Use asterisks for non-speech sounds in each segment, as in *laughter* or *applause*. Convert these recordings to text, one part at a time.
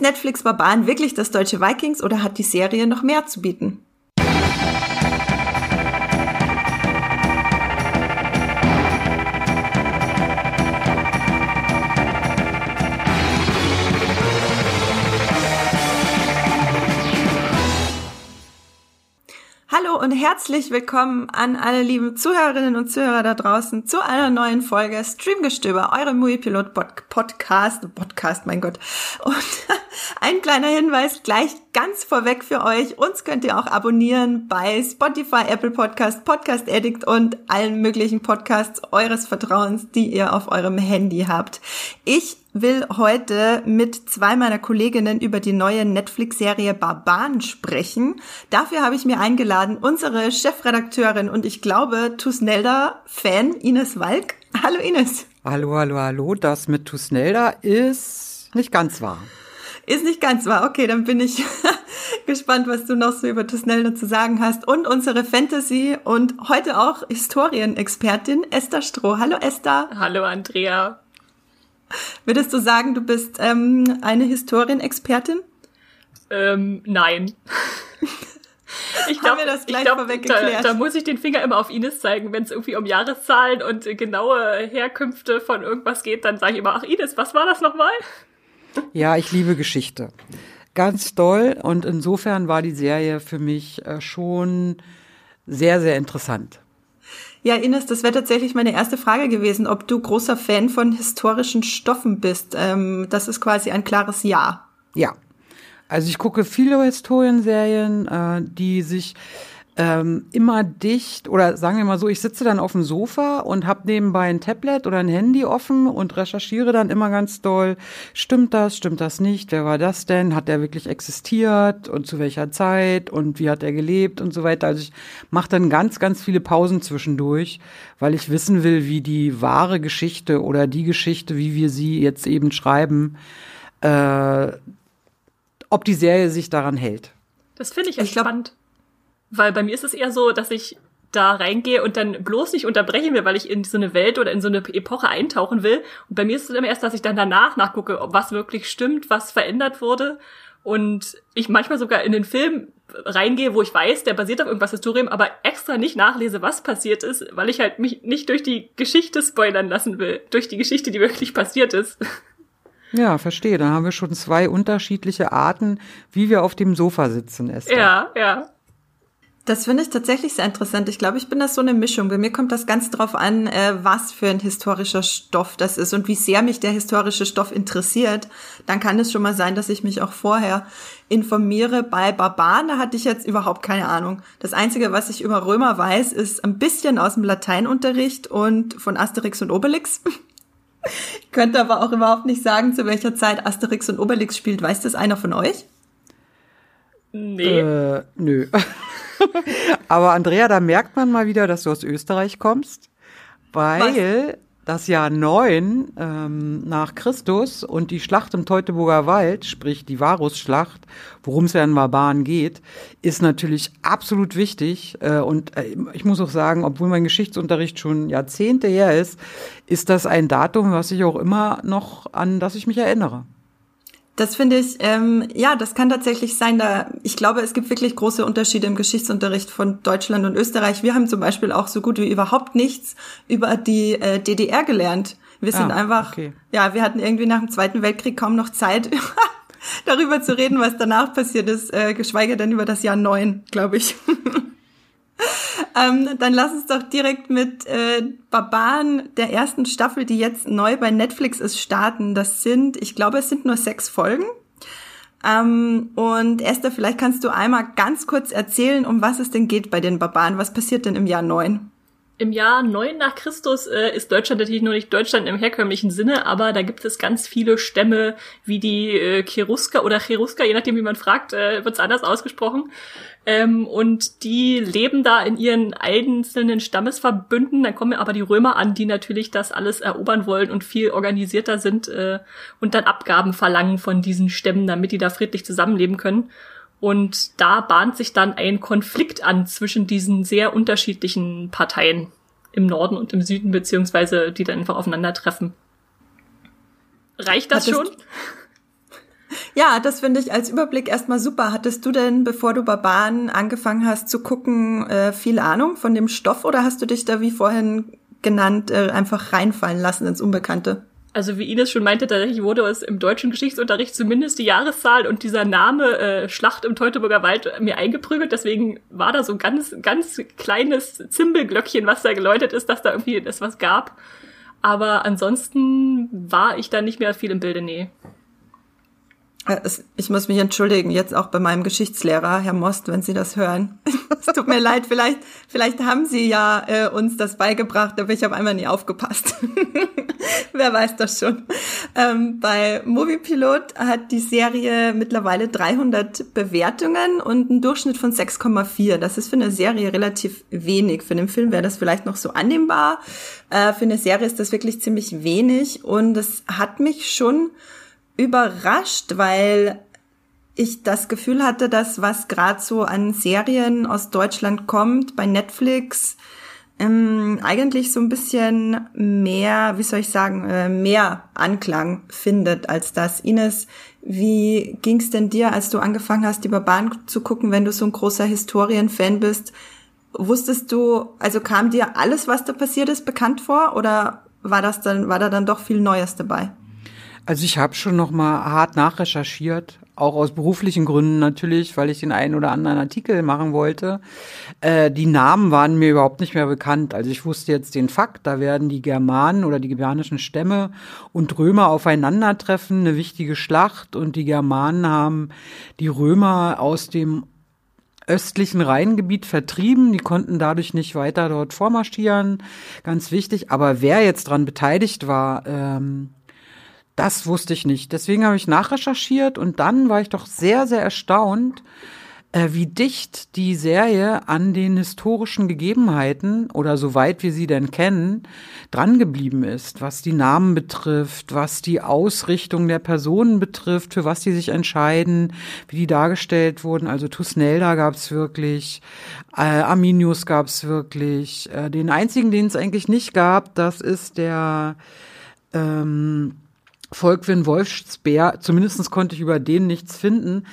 Ist Netflix Barbaren wirklich das deutsche Vikings oder hat die Serie noch mehr zu bieten? Herzlich willkommen an alle lieben Zuhörerinnen und Zuhörer da draußen zu einer neuen Folge Streamgestöber, eurem Muipilot Podcast, Podcast, mein Gott. Und *laughs* ein kleiner Hinweis gleich ganz vorweg für euch. Uns könnt ihr auch abonnieren bei Spotify, Apple Podcast, Podcast Addict und allen möglichen Podcasts eures Vertrauens, die ihr auf eurem Handy habt. Ich will heute mit zwei meiner Kolleginnen über die neue Netflix-Serie Barbaren sprechen. Dafür habe ich mir eingeladen unsere Chefredakteurin und ich glaube Tusnelda-Fan Ines Walk. Hallo Ines. Hallo, hallo, hallo. Das mit Tusnelda ist nicht ganz wahr. Ist nicht ganz wahr. Okay, dann bin ich *laughs* gespannt, was du noch so über Tusnelda zu sagen hast. Und unsere Fantasy und heute auch Historienexpertin Esther Stroh. Hallo Esther. Hallo Andrea. Würdest du sagen, du bist ähm, eine Historienexpertin? Ähm, nein. Ich glaube, das gleich glaub, da, da, muss ich den Finger immer auf Ines zeigen, wenn es irgendwie um Jahreszahlen und genaue Herkünfte von irgendwas geht, dann sage ich immer, ach Ines, was war das nochmal? Ja, ich liebe Geschichte. Ganz toll und insofern war die Serie für mich äh, schon sehr, sehr interessant. Ja, Ines, das wäre tatsächlich meine erste Frage gewesen, ob du großer Fan von historischen Stoffen bist. Ähm, das ist quasi ein klares Ja. Ja. Also ich gucke viele Historienserien, äh, die sich ähm, immer dicht oder sagen wir mal so, ich sitze dann auf dem Sofa und habe nebenbei ein Tablet oder ein Handy offen und recherchiere dann immer ganz doll, stimmt das, stimmt das nicht, wer war das denn, hat der wirklich existiert? Und zu welcher Zeit? Und wie hat er gelebt? Und so weiter. Also ich mache dann ganz, ganz viele Pausen zwischendurch, weil ich wissen will, wie die wahre Geschichte oder die Geschichte, wie wir sie jetzt eben schreiben, äh, ob die Serie sich daran hält. Das finde ich echt spannend. Weil bei mir ist es eher so, dass ich da reingehe und dann bloß nicht unterbrechen will, weil ich in so eine Welt oder in so eine Epoche eintauchen will. Und bei mir ist es immer erst, dass ich dann danach nachgucke, ob was wirklich stimmt, was verändert wurde. Und ich manchmal sogar in den Film reingehe, wo ich weiß, der basiert auf irgendwas Historiem, aber extra nicht nachlese, was passiert ist, weil ich halt mich nicht durch die Geschichte spoilern lassen will, durch die Geschichte, die wirklich passiert ist. Ja, verstehe. Dann haben wir schon zwei unterschiedliche Arten, wie wir auf dem Sofa sitzen, Esther. Ja, ja. Das finde ich tatsächlich sehr interessant. Ich glaube, ich bin das so eine Mischung. Bei mir kommt das ganz drauf an, äh, was für ein historischer Stoff das ist und wie sehr mich der historische Stoff interessiert. Dann kann es schon mal sein, dass ich mich auch vorher informiere. Bei Barbaren, da hatte ich jetzt überhaupt keine Ahnung. Das Einzige, was ich über Römer weiß, ist ein bisschen aus dem Lateinunterricht und von Asterix und Obelix. *laughs* Ich könnte aber auch überhaupt nicht sagen, zu welcher Zeit Asterix und Obelix spielt. Weiß das einer von euch? Nee. Äh, nö. *laughs* Aber Andrea, da merkt man mal wieder, dass du aus Österreich kommst, weil Was? das Jahr neun ähm, nach Christus und die Schlacht im Teutoburger Wald, sprich die Varusschlacht, worum es ja in Barbaren geht, ist natürlich absolut wichtig. Äh, und äh, ich muss auch sagen, obwohl mein Geschichtsunterricht schon Jahrzehnte her ist, ist das ein Datum, was ich auch immer noch an das ich mich erinnere. Das finde ich, ähm, ja, das kann tatsächlich sein. Da ich glaube, es gibt wirklich große Unterschiede im Geschichtsunterricht von Deutschland und Österreich. Wir haben zum Beispiel auch so gut wie überhaupt nichts über die äh, DDR gelernt. Wir sind ah, einfach, okay. ja, wir hatten irgendwie nach dem Zweiten Weltkrieg kaum noch Zeit, *laughs* darüber zu reden, was danach passiert ist, äh, geschweige denn über das Jahr neun, glaube ich. *laughs* ähm, dann lass uns doch direkt mit äh, Barbaren der ersten Staffel, die jetzt neu bei Netflix ist, starten. Das sind, ich glaube, es sind nur sechs Folgen. Ähm, und Esther, vielleicht kannst du einmal ganz kurz erzählen, um was es denn geht bei den Barbaren. Was passiert denn im Jahr neun? Im Jahr 9 nach Christus äh, ist Deutschland natürlich nur nicht Deutschland im herkömmlichen Sinne, aber da gibt es ganz viele Stämme wie die äh, Cherusker oder Cherusker, je nachdem wie man fragt, äh, wird es anders ausgesprochen. Ähm, und die leben da in ihren einzelnen Stammesverbünden. Dann kommen aber die Römer an, die natürlich das alles erobern wollen und viel organisierter sind äh, und dann Abgaben verlangen von diesen Stämmen, damit die da friedlich zusammenleben können. Und da bahnt sich dann ein Konflikt an zwischen diesen sehr unterschiedlichen Parteien im Norden und im Süden, beziehungsweise die dann einfach aufeinandertreffen. Reicht das Hattest schon? *laughs* Ja, das finde ich als Überblick erstmal super. Hattest du denn, bevor du Barbaren angefangen hast zu gucken, äh, viel Ahnung von dem Stoff oder hast du dich da wie vorhin genannt äh, einfach reinfallen lassen ins Unbekannte? Also wie Ines schon meinte, tatsächlich wurde es im deutschen Geschichtsunterricht zumindest die Jahreszahl und dieser Name äh, Schlacht im Teutoburger Wald mir eingeprügelt. Deswegen war da so ein ganz, ganz kleines Zimbelglöckchen, was da geläutet ist, dass da irgendwie es was gab. Aber ansonsten war ich da nicht mehr viel im Bilde, nee. Äh, ich muss mich entschuldigen, jetzt auch bei meinem Geschichtslehrer, Herr Most, wenn Sie das hören. *laughs* es tut mir leid, vielleicht, vielleicht haben Sie ja äh, uns das beigebracht, aber ich habe einmal nie aufgepasst. *laughs* Wer weiß das schon. Ähm, bei Moviepilot hat die Serie mittlerweile 300 Bewertungen und einen Durchschnitt von 6,4. Das ist für eine Serie relativ wenig. Für einen Film wäre das vielleicht noch so annehmbar. Äh, für eine Serie ist das wirklich ziemlich wenig und es hat mich schon überrascht, weil ich das Gefühl hatte, dass was gerade so an Serien aus Deutschland kommt, bei Netflix, ähm, eigentlich so ein bisschen mehr, wie soll ich sagen, äh, mehr Anklang findet als das. Ines, wie ging's denn dir, als du angefangen hast, die Barbaren zu gucken, wenn du so ein großer Historienfan bist? Wusstest du, also kam dir alles, was da passiert ist, bekannt vor oder war das dann, war da dann doch viel Neues dabei? Also ich habe schon noch mal hart nachrecherchiert, auch aus beruflichen Gründen natürlich, weil ich den einen oder anderen Artikel machen wollte. Äh, die Namen waren mir überhaupt nicht mehr bekannt. Also ich wusste jetzt den Fakt, da werden die Germanen oder die germanischen Stämme und Römer aufeinandertreffen, eine wichtige Schlacht und die Germanen haben die Römer aus dem östlichen Rheingebiet vertrieben. Die konnten dadurch nicht weiter dort vormarschieren. Ganz wichtig. Aber wer jetzt dran beteiligt war, ähm, das wusste ich nicht. Deswegen habe ich nachrecherchiert und dann war ich doch sehr, sehr erstaunt, äh, wie dicht die Serie an den historischen Gegebenheiten oder soweit wir sie denn kennen, drangeblieben ist, was die Namen betrifft, was die Ausrichtung der Personen betrifft, für was sie sich entscheiden, wie die dargestellt wurden. Also Tusnelda gab es wirklich, äh, Arminius gab es wirklich. Äh, den einzigen, den es eigentlich nicht gab, das ist der ähm, Volkwin Wolfsbär, zumindest konnte ich über den nichts finden,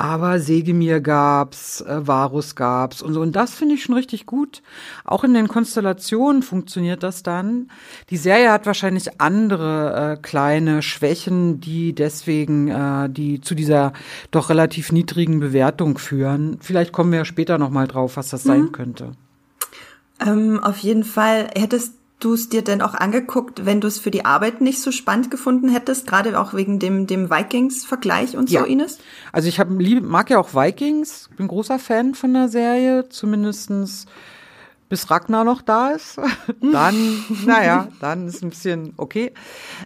aber Segemir gab's, äh, Varus gab's und so. Und das finde ich schon richtig gut. Auch in den Konstellationen funktioniert das dann. Die Serie hat wahrscheinlich andere äh, kleine Schwächen, die deswegen äh, die zu dieser doch relativ niedrigen Bewertung führen. Vielleicht kommen wir ja später noch mal drauf, was das mhm. sein könnte. Ähm, auf jeden Fall hättest du es dir denn auch angeguckt, wenn du es für die Arbeit nicht so spannend gefunden hättest, gerade auch wegen dem, dem Vikings-Vergleich und ja. so, Ines? Also ich hab, lieb, mag ja auch Vikings, bin großer Fan von der Serie, zumindestens bis Ragnar noch da ist, *laughs* dann, *laughs* naja, dann ist ein bisschen okay.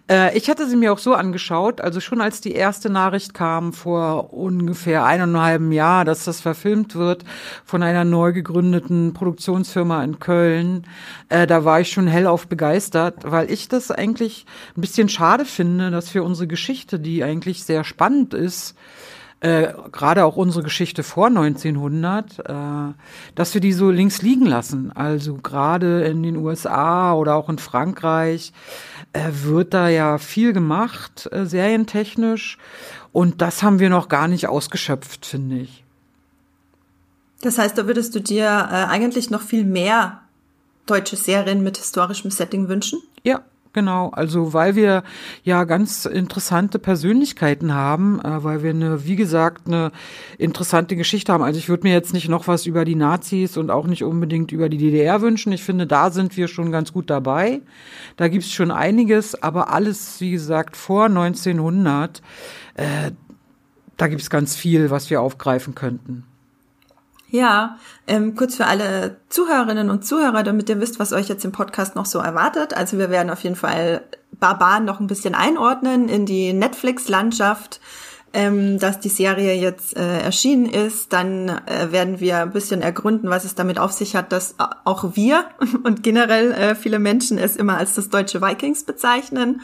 Äh, ich hatte sie mir auch so angeschaut, also schon als die erste Nachricht kam vor ungefähr eineinhalb Jahr, dass das verfilmt wird von einer neu gegründeten Produktionsfirma in Köln, äh, da war ich schon hellauf begeistert, weil ich das eigentlich ein bisschen schade finde, dass wir unsere Geschichte, die eigentlich sehr spannend ist, äh, gerade auch unsere Geschichte vor 1900, äh, dass wir die so links liegen lassen. Also gerade in den USA oder auch in Frankreich äh, wird da ja viel gemacht, äh, serientechnisch. Und das haben wir noch gar nicht ausgeschöpft, finde ich. Das heißt, da würdest du dir äh, eigentlich noch viel mehr deutsche Serien mit historischem Setting wünschen? Ja, Genau, also weil wir ja ganz interessante Persönlichkeiten haben, äh, weil wir eine, wie gesagt, eine interessante Geschichte haben. Also ich würde mir jetzt nicht noch was über die Nazis und auch nicht unbedingt über die DDR wünschen. Ich finde, da sind wir schon ganz gut dabei. Da gibt's schon einiges, aber alles, wie gesagt, vor 1900, äh, da gibt's ganz viel, was wir aufgreifen könnten. Ja, ähm, kurz für alle Zuhörerinnen und Zuhörer, damit ihr wisst, was euch jetzt im Podcast noch so erwartet. Also wir werden auf jeden Fall Barbaren noch ein bisschen einordnen in die Netflix-Landschaft, ähm, dass die Serie jetzt äh, erschienen ist. Dann äh, werden wir ein bisschen ergründen, was es damit auf sich hat, dass auch wir *laughs* und generell äh, viele Menschen es immer als das deutsche Vikings bezeichnen.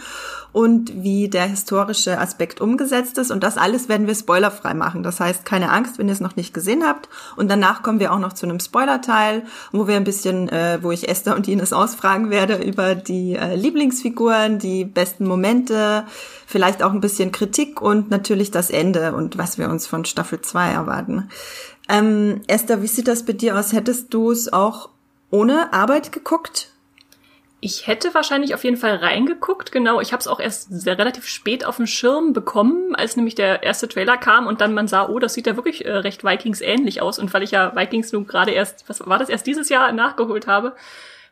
Und wie der historische Aspekt umgesetzt ist. Und das alles werden wir spoilerfrei machen. Das heißt, keine Angst, wenn ihr es noch nicht gesehen habt. Und danach kommen wir auch noch zu einem Spoiler-Teil, wo wir ein bisschen, äh, wo ich Esther und Ines ausfragen werde über die äh, Lieblingsfiguren, die besten Momente, vielleicht auch ein bisschen Kritik und natürlich das Ende und was wir uns von Staffel 2 erwarten. Ähm, Esther, wie sieht das bei dir aus? Hättest du es auch ohne Arbeit geguckt? Ich hätte wahrscheinlich auf jeden Fall reingeguckt, genau. Ich habe es auch erst sehr relativ spät auf dem Schirm bekommen, als nämlich der erste Trailer kam und dann man sah, oh, das sieht ja wirklich äh, recht Vikings ähnlich aus. Und weil ich ja Vikings nun gerade erst, was war das, erst dieses Jahr nachgeholt habe,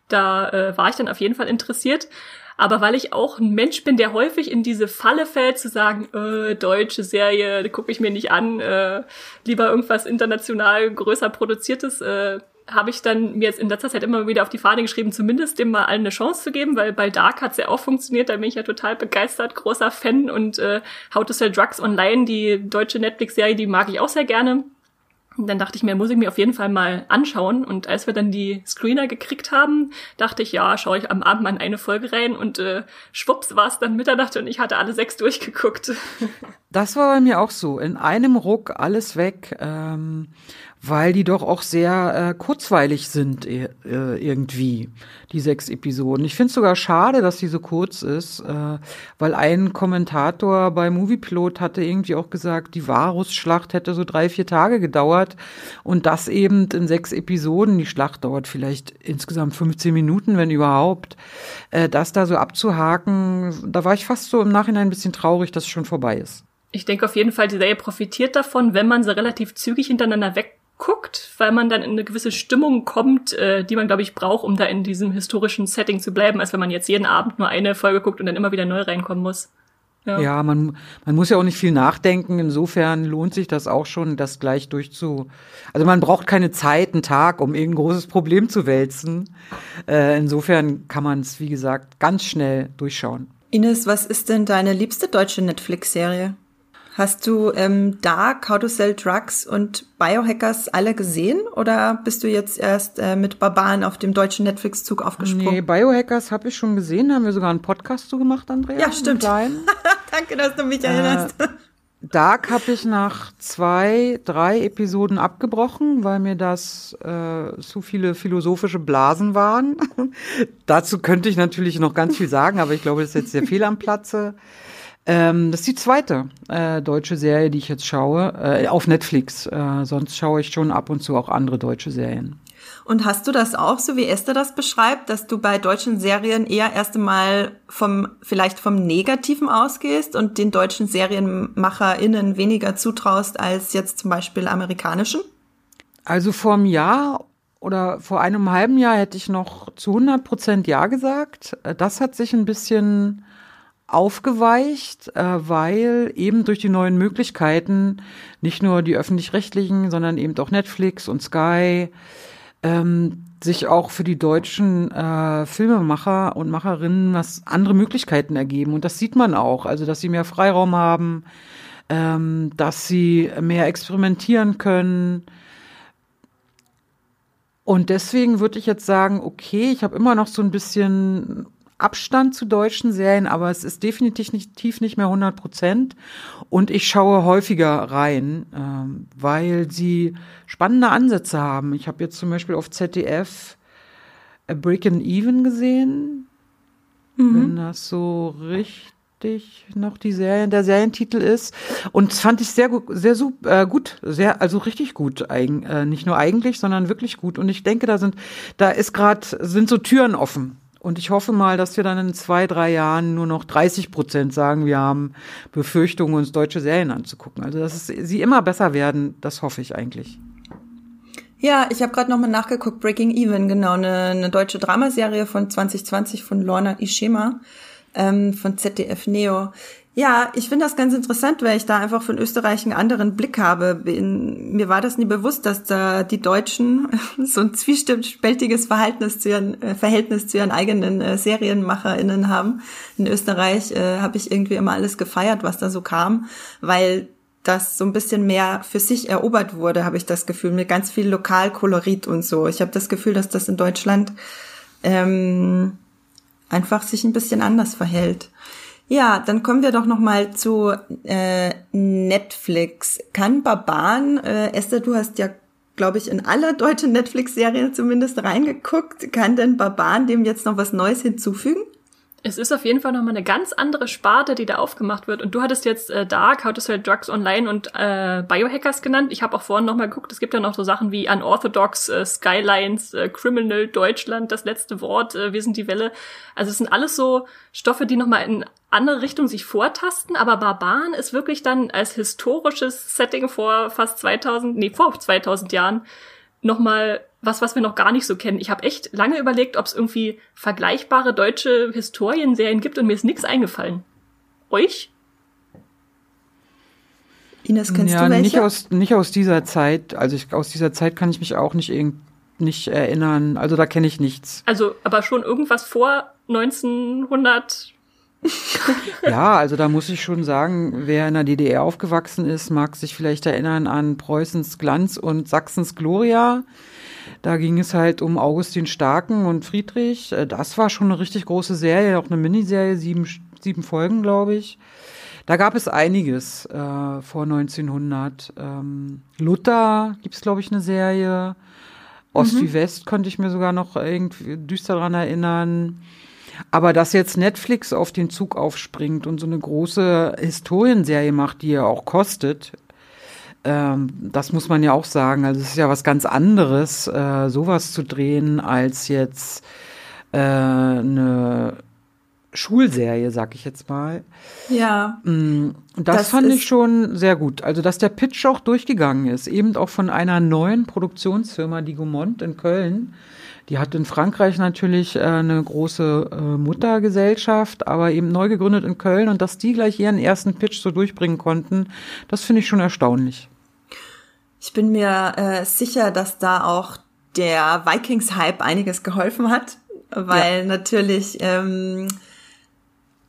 da äh, war ich dann auf jeden Fall interessiert. Aber weil ich auch ein Mensch bin, der häufig in diese Falle fällt, zu sagen, äh, deutsche Serie, gucke ich mir nicht an, äh, lieber irgendwas international größer produziertes, äh, habe ich dann mir jetzt in letzter Zeit immer wieder auf die Fahne geschrieben, zumindest dem mal allen eine Chance zu geben, weil bei Dark hat's ja auch funktioniert, da bin ich ja total begeistert, großer Fan und äh, How to Sell Drugs Online, die deutsche Netflix-Serie, die mag ich auch sehr gerne. Und dann dachte ich mir, muss ich mir auf jeden Fall mal anschauen. Und als wir dann die Screener gekriegt haben, dachte ich, ja, schaue ich am Abend mal in eine Folge rein und äh, schwupps war es dann Mitternacht und ich hatte alle sechs durchgeguckt. Das war bei mir auch so. In einem Ruck alles weg. Ähm, weil die doch auch sehr äh, kurzweilig sind äh, irgendwie, die sechs Episoden. Ich finde es sogar schade, dass die so kurz ist, äh, weil ein Kommentator bei Moviepilot hatte irgendwie auch gesagt, die Varusschlacht hätte so drei, vier Tage gedauert und das eben in sechs Episoden. Die Schlacht dauert vielleicht insgesamt 15 Minuten, wenn überhaupt. Äh, das da so abzuhaken, da war ich fast so im Nachhinein ein bisschen traurig, dass es schon vorbei ist. Ich denke auf jeden Fall, die Serie profitiert davon, wenn man sie relativ zügig hintereinander weg guckt, weil man dann in eine gewisse Stimmung kommt, äh, die man, glaube ich, braucht, um da in diesem historischen Setting zu bleiben, als wenn man jetzt jeden Abend nur eine Folge guckt und dann immer wieder neu reinkommen muss. Ja, ja man, man muss ja auch nicht viel nachdenken. Insofern lohnt sich das auch schon, das gleich durchzu. Also man braucht keine Zeit, einen Tag, um irgendein großes Problem zu wälzen. Äh, insofern kann man es, wie gesagt, ganz schnell durchschauen. Ines, was ist denn deine liebste deutsche Netflix-Serie? Hast du ähm, Dark, How to Sell Drugs und Biohackers alle gesehen oder bist du jetzt erst äh, mit Barbaren auf dem deutschen Netflix-Zug aufgesprungen? Nee, Biohackers habe ich schon gesehen, haben wir sogar einen Podcast zu gemacht, Andrea. Ja, stimmt. *laughs* Danke, dass du mich erinnerst. Äh, Dark habe ich nach zwei, drei Episoden abgebrochen, weil mir das äh, zu viele philosophische Blasen waren. *laughs* Dazu könnte ich natürlich noch ganz viel sagen, aber ich glaube, das ist jetzt sehr *laughs* viel am Platze. Ähm, das ist die zweite äh, deutsche Serie, die ich jetzt schaue, äh, auf Netflix. Äh, sonst schaue ich schon ab und zu auch andere deutsche Serien. Und hast du das auch, so wie Esther das beschreibt, dass du bei deutschen Serien eher erst einmal vom, vielleicht vom Negativen ausgehst und den deutschen SerienmacherInnen weniger zutraust als jetzt zum Beispiel amerikanischen? Also vor einem Jahr oder vor einem halben Jahr hätte ich noch zu 100 Prozent Ja gesagt. Äh, das hat sich ein bisschen aufgeweicht, äh, weil eben durch die neuen Möglichkeiten nicht nur die öffentlich-rechtlichen, sondern eben auch Netflix und Sky ähm, sich auch für die deutschen äh, Filmemacher und Macherinnen was andere Möglichkeiten ergeben. Und das sieht man auch, also dass sie mehr Freiraum haben, ähm, dass sie mehr experimentieren können. Und deswegen würde ich jetzt sagen, okay, ich habe immer noch so ein bisschen Abstand zu deutschen Serien, aber es ist definitiv nicht, tief nicht mehr 100 Prozent. Und ich schaue häufiger rein, ähm, weil sie spannende Ansätze haben. Ich habe jetzt zum Beispiel auf ZDF A Break and Even gesehen, mhm. wenn das so richtig noch die Serie, der Serientitel ist. Und das fand ich sehr, sehr äh, gut, sehr, also richtig gut, eigen, äh, nicht nur eigentlich, sondern wirklich gut. Und ich denke, da sind, da ist gerade, sind so Türen offen und ich hoffe mal, dass wir dann in zwei, drei Jahren nur noch 30 Prozent sagen, wir haben Befürchtungen, uns deutsche Serien anzugucken. Also, dass es, sie immer besser werden, das hoffe ich eigentlich. Ja, ich habe gerade nochmal nachgeguckt, Breaking Even, genau, eine, eine deutsche Dramaserie von 2020 von Lorna Ishima ähm, von ZDF Neo. Ja, ich finde das ganz interessant, weil ich da einfach von Österreich einen anderen Blick habe. Bin, mir war das nie bewusst, dass da die Deutschen *laughs* so ein zwiespältiges Verhältnis zu ihren, äh, Verhältnis zu ihren eigenen äh, SerienmacherInnen haben. In Österreich äh, habe ich irgendwie immer alles gefeiert, was da so kam, weil das so ein bisschen mehr für sich erobert wurde, habe ich das Gefühl, mit ganz viel Lokalkolorit und so. Ich habe das Gefühl, dass das in Deutschland ähm, einfach sich ein bisschen anders verhält. Ja, dann kommen wir doch noch mal zu äh, Netflix. Kann Baban, äh, Esther, du hast ja, glaube ich, in alle deutschen Netflix-Serien zumindest reingeguckt. Kann denn Baban dem jetzt noch was Neues hinzufügen? Es ist auf jeden Fall nochmal eine ganz andere Sparte, die da aufgemacht wird. Und du hattest jetzt äh, Dark, How to Sell Drugs Online und äh, Biohackers genannt. Ich habe auch vorhin nochmal geguckt, es gibt ja noch so Sachen wie Unorthodox, äh, Skylines, äh, Criminal, Deutschland, das letzte Wort, äh, Wir sind die Welle. Also es sind alles so Stoffe, die nochmal in andere Richtung sich vortasten. Aber Barbaren ist wirklich dann als historisches Setting vor fast 2000, nee, vor 2000 Jahren nochmal was, was wir noch gar nicht so kennen. Ich habe echt lange überlegt, ob es irgendwie vergleichbare deutsche Historienserien gibt und mir ist nichts eingefallen. Euch? Ines, kennst ja, du welche? Nicht aus, nicht aus dieser Zeit. Also ich, aus dieser Zeit kann ich mich auch nicht, nicht erinnern. Also da kenne ich nichts. Also, aber schon irgendwas vor 1900 *laughs* ja, also da muss ich schon sagen, wer in der DDR aufgewachsen ist, mag sich vielleicht erinnern an Preußens Glanz und Sachsens Gloria. Da ging es halt um Augustin Starken und Friedrich. Äh, das war schon eine richtig große Serie, auch eine Miniserie, sieben, sieben Folgen, glaube ich. Da gab es einiges äh, vor 1900. Ähm, Luther gibt's glaube ich, eine Serie. Ost mhm. wie West konnte ich mir sogar noch irgendwie düster dran erinnern. Aber dass jetzt Netflix auf den Zug aufspringt und so eine große Historienserie macht, die ja auch kostet, ähm, das muss man ja auch sagen. Also es ist ja was ganz anderes, äh, sowas zu drehen, als jetzt äh, eine Schulserie, sag ich jetzt mal. Ja. Mm, das, das fand ich schon sehr gut. Also, dass der Pitch auch durchgegangen ist, eben auch von einer neuen Produktionsfirma, die Gaumont in Köln. Die hat in Frankreich natürlich äh, eine große äh, Muttergesellschaft, aber eben neu gegründet in Köln und dass die gleich ihren ersten Pitch so durchbringen konnten, das finde ich schon erstaunlich. Ich bin mir äh, sicher, dass da auch der Vikings-Hype einiges geholfen hat, weil ja. natürlich ähm,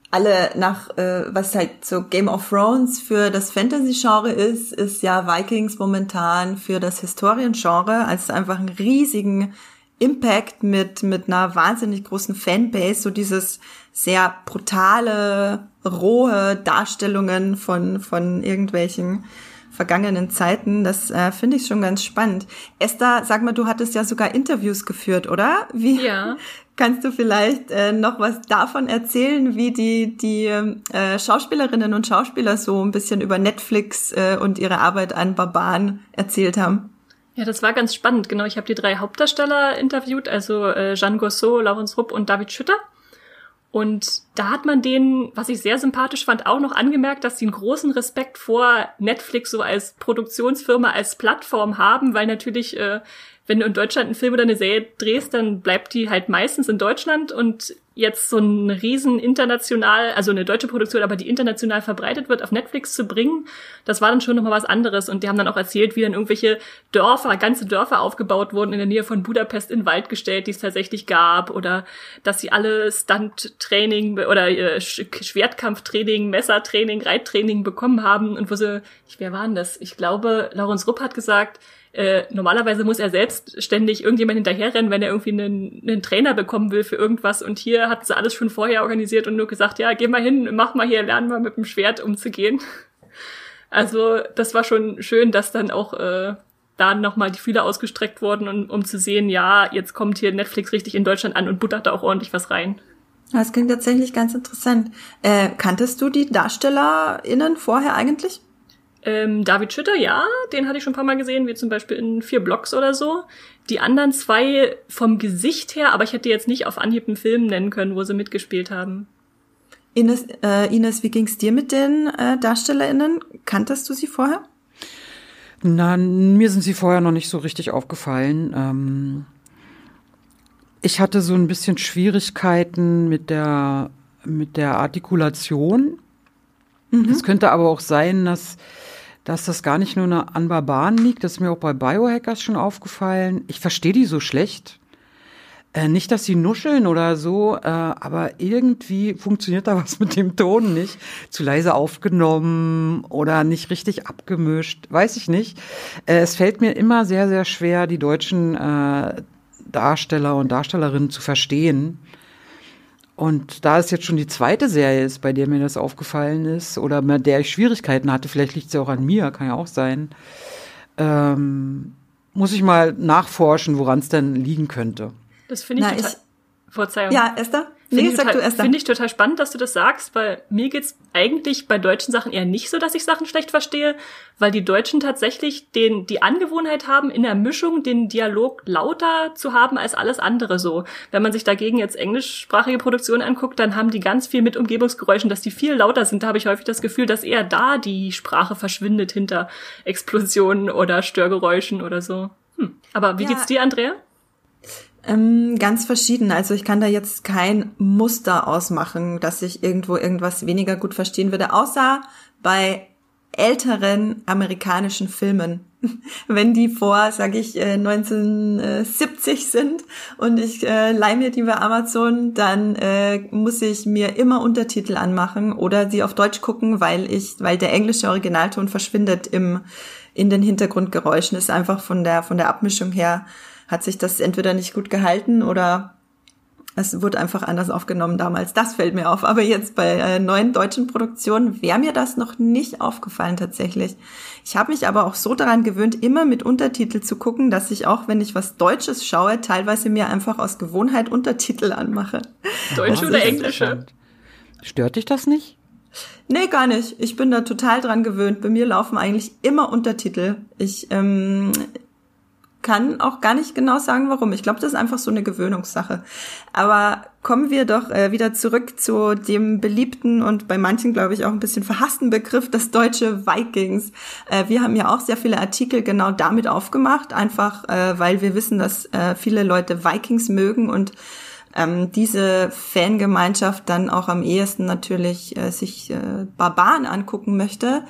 alle nach, äh, was halt so Game of Thrones für das Fantasy-Genre ist, ist ja Vikings momentan für das Historien-Genre als einfach einen riesigen Impact mit, mit einer wahnsinnig großen Fanbase, so dieses sehr brutale, rohe Darstellungen von, von irgendwelchen vergangenen Zeiten. Das äh, finde ich schon ganz spannend. Esther, sag mal, du hattest ja sogar Interviews geführt, oder? Wie, ja. *laughs* Kannst du vielleicht äh, noch was davon erzählen, wie die, die äh, Schauspielerinnen und Schauspieler so ein bisschen über Netflix äh, und ihre Arbeit an Barbaren erzählt haben? Ja, das war ganz spannend. Genau, ich habe die drei Hauptdarsteller interviewt, also äh, Jeanne Gossot, Laurence Rupp und David Schütter. Und da hat man denen, was ich sehr sympathisch fand, auch noch angemerkt, dass sie einen großen Respekt vor Netflix so als Produktionsfirma, als Plattform haben, weil natürlich äh, wenn du in Deutschland einen Film oder eine Serie drehst, dann bleibt die halt meistens in Deutschland. Und jetzt so ein riesen international, also eine deutsche Produktion, aber die international verbreitet wird, auf Netflix zu bringen, das war dann schon nochmal was anderes. Und die haben dann auch erzählt, wie dann irgendwelche Dörfer, ganze Dörfer aufgebaut wurden in der Nähe von Budapest in Wald gestellt, die es tatsächlich gab, oder dass sie alle Stunt-Training oder äh, Schwertkampftraining, Messertraining, Reittraining bekommen haben und wo sie, wer war denn das? Ich glaube, Laurens Rupp hat gesagt, äh, normalerweise muss er selbst ständig irgendjemand hinterherrennen, wenn er irgendwie einen, einen Trainer bekommen will für irgendwas. Und hier hat sie alles schon vorher organisiert und nur gesagt, ja, geh mal hin, mach mal hier, lern mal mit dem Schwert umzugehen. *laughs* Also das war schon schön, dass dann auch äh, da nochmal die Fühler ausgestreckt wurden, um, um zu sehen, ja, jetzt kommt hier Netflix richtig in Deutschland an und buttert da auch ordentlich was rein. Das klingt tatsächlich ganz interessant. Äh, kanntest du die DarstellerInnen vorher eigentlich? Ähm, David Schütter, ja, den hatte ich schon ein paar Mal gesehen, wie zum Beispiel in vier Blocks oder so. Die anderen zwei vom Gesicht her, aber ich hätte jetzt nicht auf Anhieb einen Film nennen können, wo sie mitgespielt haben. Ines, äh, Ines wie ging's dir mit den äh, DarstellerInnen? Kanntest du sie vorher? Na, mir sind sie vorher noch nicht so richtig aufgefallen. Ähm, ich hatte so ein bisschen Schwierigkeiten mit der, mit der Artikulation. Mhm. Es könnte aber auch sein, dass dass das gar nicht nur an Barbaren liegt. Das ist mir auch bei Biohackers schon aufgefallen. Ich verstehe die so schlecht. Äh, nicht, dass sie nuscheln oder so, äh, aber irgendwie funktioniert da *laughs* was mit dem Ton nicht. Zu leise aufgenommen oder nicht richtig abgemischt, weiß ich nicht. Äh, es fällt mir immer sehr, sehr schwer, die deutschen äh, Darsteller und Darstellerinnen zu verstehen. Und da es jetzt schon die zweite Serie ist, bei der mir das aufgefallen ist, oder mit der ich Schwierigkeiten hatte, vielleicht liegt es ja auch an mir, kann ja auch sein, ähm, muss ich mal nachforschen, woran es denn liegen könnte. Das finde ich, Na, total. Ich, Verzeihung. Ja, Esther? Nee, sag du erst Finde ich total spannend, dass du das sagst, weil mir geht's eigentlich bei deutschen Sachen eher nicht so, dass ich Sachen schlecht verstehe, weil die Deutschen tatsächlich den, die Angewohnheit haben, in der Mischung den Dialog lauter zu haben als alles andere so. Wenn man sich dagegen jetzt englischsprachige Produktionen anguckt, dann haben die ganz viel mit Umgebungsgeräuschen, dass die viel lauter sind. Da habe ich häufig das Gefühl, dass eher da die Sprache verschwindet hinter Explosionen oder Störgeräuschen oder so. Hm. Aber wie ja. geht's dir, Andrea? Ähm, ganz verschieden. Also ich kann da jetzt kein Muster ausmachen, dass ich irgendwo irgendwas weniger gut verstehen würde, außer bei älteren amerikanischen Filmen. *laughs* Wenn die vor, sage ich, 1970 äh, sind und ich äh, leih mir die bei Amazon, dann äh, muss ich mir immer Untertitel anmachen oder sie auf Deutsch gucken, weil ich, weil der englische Originalton verschwindet im in den Hintergrundgeräuschen. Ist einfach von der von der Abmischung her hat sich das entweder nicht gut gehalten oder es wurde einfach anders aufgenommen damals. Das fällt mir auf. Aber jetzt bei äh, neuen deutschen Produktionen wäre mir das noch nicht aufgefallen tatsächlich. Ich habe mich aber auch so daran gewöhnt, immer mit Untertitel zu gucken, dass ich auch, wenn ich was Deutsches schaue, teilweise mir einfach aus Gewohnheit Untertitel anmache. Deutsche oder Englische? Stört dich das nicht? Nee, gar nicht. Ich bin da total dran gewöhnt. Bei mir laufen eigentlich immer Untertitel. Ich, ähm, kann auch gar nicht genau sagen, warum. Ich glaube, das ist einfach so eine Gewöhnungssache. Aber kommen wir doch äh, wieder zurück zu dem beliebten und bei manchen, glaube ich, auch ein bisschen verhassten Begriff, das deutsche Vikings. Äh, wir haben ja auch sehr viele Artikel genau damit aufgemacht, einfach äh, weil wir wissen, dass äh, viele Leute Vikings mögen und ähm, diese Fangemeinschaft dann auch am ehesten natürlich äh, sich äh, Barbaren angucken möchte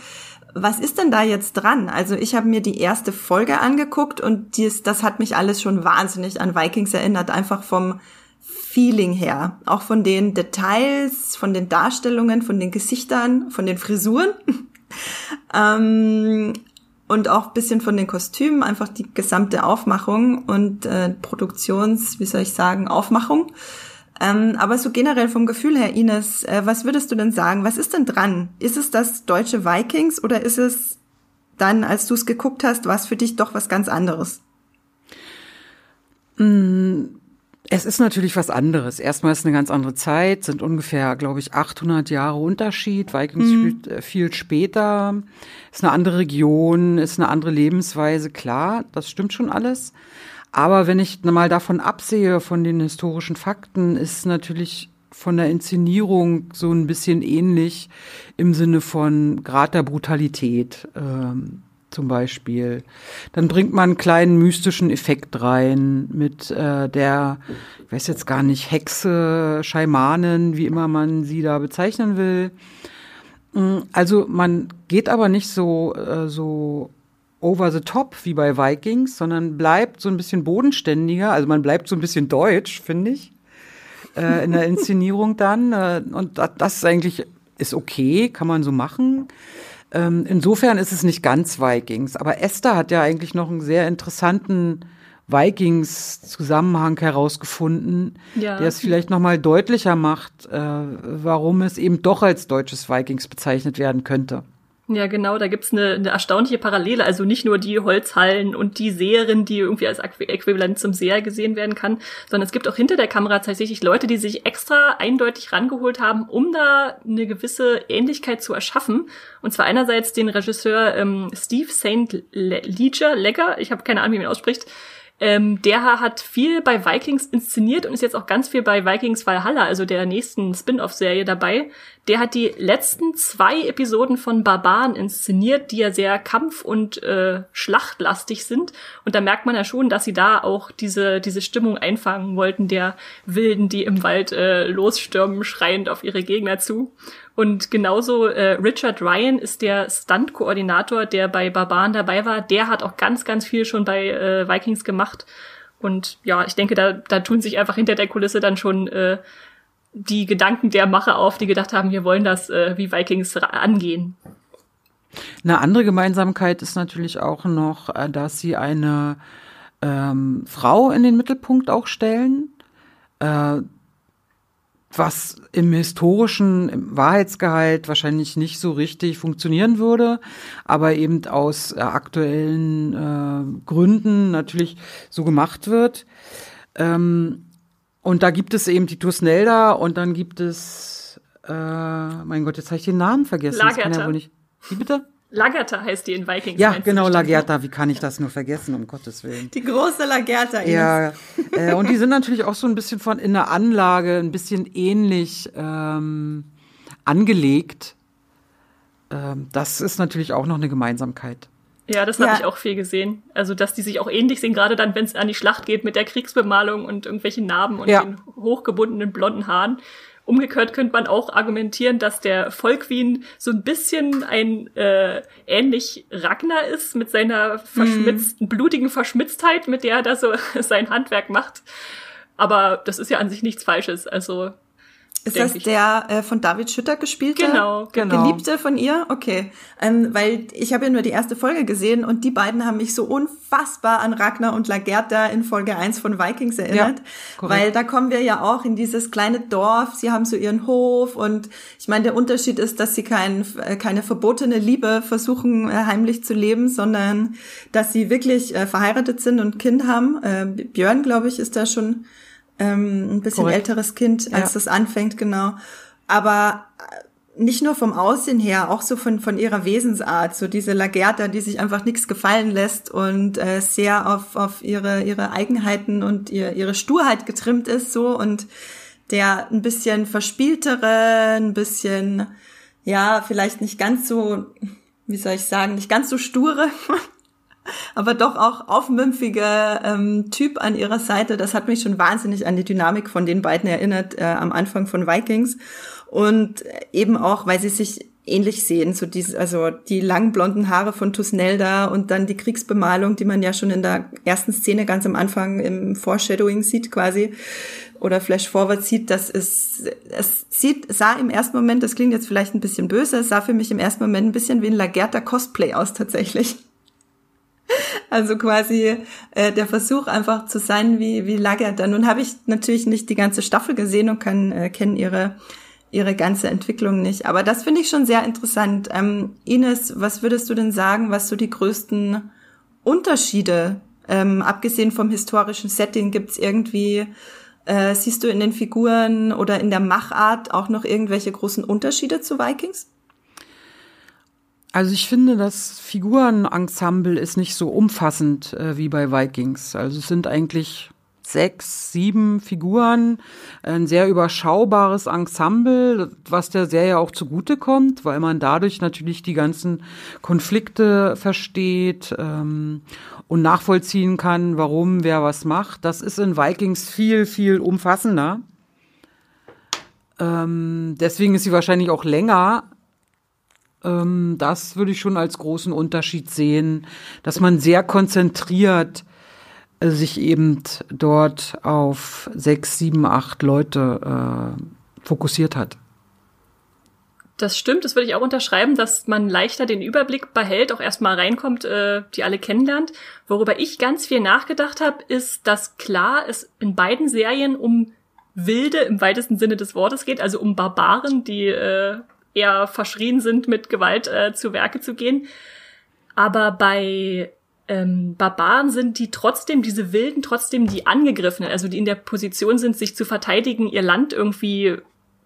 was ist denn da jetzt dran? Also ich habe mir die erste Folge angeguckt und dies, das hat mich alles schon wahnsinnig an Vikings erinnert, einfach vom Feeling her, auch von den Details, von den Darstellungen, von den Gesichtern, von den Frisuren *laughs* ähm, und auch bisschen von den Kostümen, einfach die gesamte Aufmachung und äh, Produktions, wie soll ich sagen, Aufmachung. Ähm, aber so generell vom Gefühl her, Ines, äh, was würdest du denn sagen? Was ist denn dran? Ist es das deutsche Vikings oder ist es dann, als du es geguckt hast, was für dich doch was ganz anderes? Mm, es ist natürlich was anderes. Erstmal ist eine ganz andere Zeit, sind ungefähr, glaube ich, 800 Jahre Unterschied. Vikings mhm. viel, äh, viel später, ist eine andere Region, ist eine andere Lebensweise. Klar, das stimmt schon alles. Aber wenn ich mal davon absehe, von den historischen Fakten, ist natürlich von der Inszenierung so ein bisschen ähnlich im Sinne von Grad der Brutalität ähm, zum Beispiel. Dann bringt man einen kleinen mystischen Effekt rein mit äh, der, ich weiß jetzt gar nicht, Hexe, Scheimanen, wie immer man sie da bezeichnen will. Mm, also man geht aber nicht so, äh, so over the top wie bei Vikings, sondern bleibt so ein bisschen bodenständiger. Also man bleibt so ein bisschen deutsch, finde ich, äh, in der *laughs* Inszenierung dann. Äh, und das ist eigentlich ist okay, kann man so machen. Ähm, insofern ist es nicht ganz Vikings. Aber Esther hat ja eigentlich noch einen sehr interessanten Vikings-Zusammenhang herausgefunden, ja. der es vielleicht noch mal deutlicher macht, äh, warum es eben doch als deutsches Vikings bezeichnet werden könnte. Ja, genau, da gibt's eine, eine erstaunliche Parallele. Also nicht nur die Holzhallen und die Seherin, die irgendwie als Äquivalent zum Seher gesehen werden kann, sondern es gibt auch hinter der Kamera tatsächlich Leute, die sich extra eindeutig rangeholt haben, um da eine gewisse Ähnlichkeit zu erschaffen. Und zwar einerseits den Regisseur ähm, Steve St. Leger, Legger, ich habe keine Ahnung, wie man ihn ausspricht, ähm, der hat viel bei Vikings inszeniert und ist jetzt auch ganz viel bei Vikings Valhalla, also der nächsten Spin-off-Serie dabei. Der hat die letzten zwei Episoden von Barbaren inszeniert, die ja sehr kampf- und äh, schlachtlastig sind. Und da merkt man ja schon, dass sie da auch diese, diese Stimmung einfangen wollten, der Wilden, die im Wald äh, losstürmen, schreiend auf ihre Gegner zu. Und genauso äh, Richard Ryan ist der Stunt-Koordinator, der bei Barbaren dabei war. Der hat auch ganz, ganz viel schon bei äh, Vikings gemacht. Und ja, ich denke, da, da tun sich einfach hinter der Kulisse dann schon äh, die Gedanken der Macher auf, die gedacht haben, wir wollen das äh, wie Vikings angehen. Eine andere Gemeinsamkeit ist natürlich auch noch, äh, dass sie eine ähm, Frau in den Mittelpunkt auch stellen. Äh, was im historischen im Wahrheitsgehalt wahrscheinlich nicht so richtig funktionieren würde, aber eben aus äh, aktuellen äh, Gründen natürlich so gemacht wird. Ähm, und da gibt es eben die Tusnelda und dann gibt es, äh, mein Gott, jetzt habe ich den Namen vergessen. Lagerta. Das kann ja wohl nicht. Wie bitte? Lagerta heißt die in Vikings. Ja, genau, ne? Lagerta. Wie kann ich das nur vergessen, um Gottes Willen? Die große Lagerta. Ja, äh, und die sind natürlich auch so ein bisschen von in der Anlage ein bisschen ähnlich ähm, angelegt. Ähm, das ist natürlich auch noch eine Gemeinsamkeit. Ja, das habe Ja. ich auch viel gesehen. Also, dass die sich auch ähnlich sehen, gerade dann, wenn es an die Schlacht geht mit der Kriegsbemalung und irgendwelchen Narben und Ja. den hochgebundenen blonden Haaren. Umgekehrt könnte man auch argumentieren, dass der Volkwin so ein bisschen ein äh, ähnlich Ragnar ist mit seiner verschmitzten, blutigen Verschmitztheit, mit der er da so *laughs* sein Handwerk macht. Aber das ist ja an sich nichts Falsches. Also Ist das ich. der äh, von David Schütter gespielte? Genau, genau. Geliebte von ihr? Okay. Ähm, weil ich habe ja nur die erste Folge gesehen und die beiden haben mich so unfassbar an Ragnar und Lagertha in Folge 1 von Vikings erinnert. korrekt. weil da kommen wir ja auch in dieses kleine Dorf, sie haben so ihren Hof und ich meine, der Unterschied ist, dass sie kein, äh, keine verbotene Liebe versuchen äh, heimlich zu leben, sondern dass sie wirklich äh, verheiratet sind und ein Kind haben. Äh, Björn, glaube ich, ist da schon ähm, ein bisschen Korrekt. älteres Kind, als Ja. das anfängt, genau. Aber äh, nicht nur vom Aussehen her, auch so von, von ihrer Wesensart, so diese Lagerta, die sich einfach nichts gefallen lässt und äh, sehr auf, auf ihre, ihre Eigenheiten und ihr, ihre Sturheit getrimmt ist, so und der ein bisschen verspieltere, ein bisschen, ja, vielleicht nicht ganz so, wie soll ich sagen, nicht ganz so sture, aber doch auch aufmümpfige ähm, Typ an ihrer Seite. Das hat mich schon wahnsinnig an die Dynamik von den beiden erinnert äh, am Anfang von Vikings und eben auch, weil sie sich ähnlich sehen, so dieses, also die langen blonden Haare von Tusnelda und dann die Kriegsbemalung, die man ja schon in der ersten Szene ganz am Anfang im Foreshadowing sieht quasi oder Flash Forward sieht, das ist, es sieht, sah im ersten Moment, das klingt jetzt vielleicht ein bisschen böse, es sah für mich im ersten Moment ein bisschen wie ein Lagerta Cosplay aus tatsächlich. *laughs* Also quasi äh, der Versuch einfach zu sein wie wie Lagertha. Nun habe ich natürlich nicht die ganze Staffel gesehen und kann äh, kennen ihre ihre ganze Entwicklung nicht. Aber das finde ich schon sehr interessant. Ähm, Ines, was würdest du denn sagen, was so die größten Unterschiede, ähm, abgesehen vom historischen Setting, gibt's irgendwie, äh, siehst du in den Figuren oder in der Machart auch noch irgendwelche großen Unterschiede zu Vikings? Also ich finde, das Figurenensemble ist nicht so umfassend äh, wie bei Vikings. Also es sind eigentlich sechs, sieben Figuren, ein sehr überschaubares Ensemble, was der Serie auch zugutekommt, weil man dadurch natürlich die ganzen Konflikte versteht ähm, und nachvollziehen kann, warum wer was macht. Das ist in Vikings viel, viel umfassender. Ähm, deswegen ist sie wahrscheinlich auch länger, das würde ich schon als großen Unterschied sehen, dass man sehr konzentriert äh, sich eben dort auf sechs, sieben, acht Leute äh, fokussiert hat. Das stimmt, das würde ich auch unterschreiben, dass man leichter den Überblick behält, auch erstmal reinkommt, äh, die alle kennenlernt. Worüber ich ganz viel nachgedacht habe, ist, dass klar es in beiden Serien um Wilde im weitesten Sinne des Wortes geht, also um Barbaren, die äh, eher verschrien sind, mit Gewalt äh, zu Werke zu gehen. Aber bei ähm, Barbaren sind die trotzdem, diese Wilden, trotzdem die Angegriffenen, also die in der Position sind, sich zu verteidigen, ihr Land irgendwie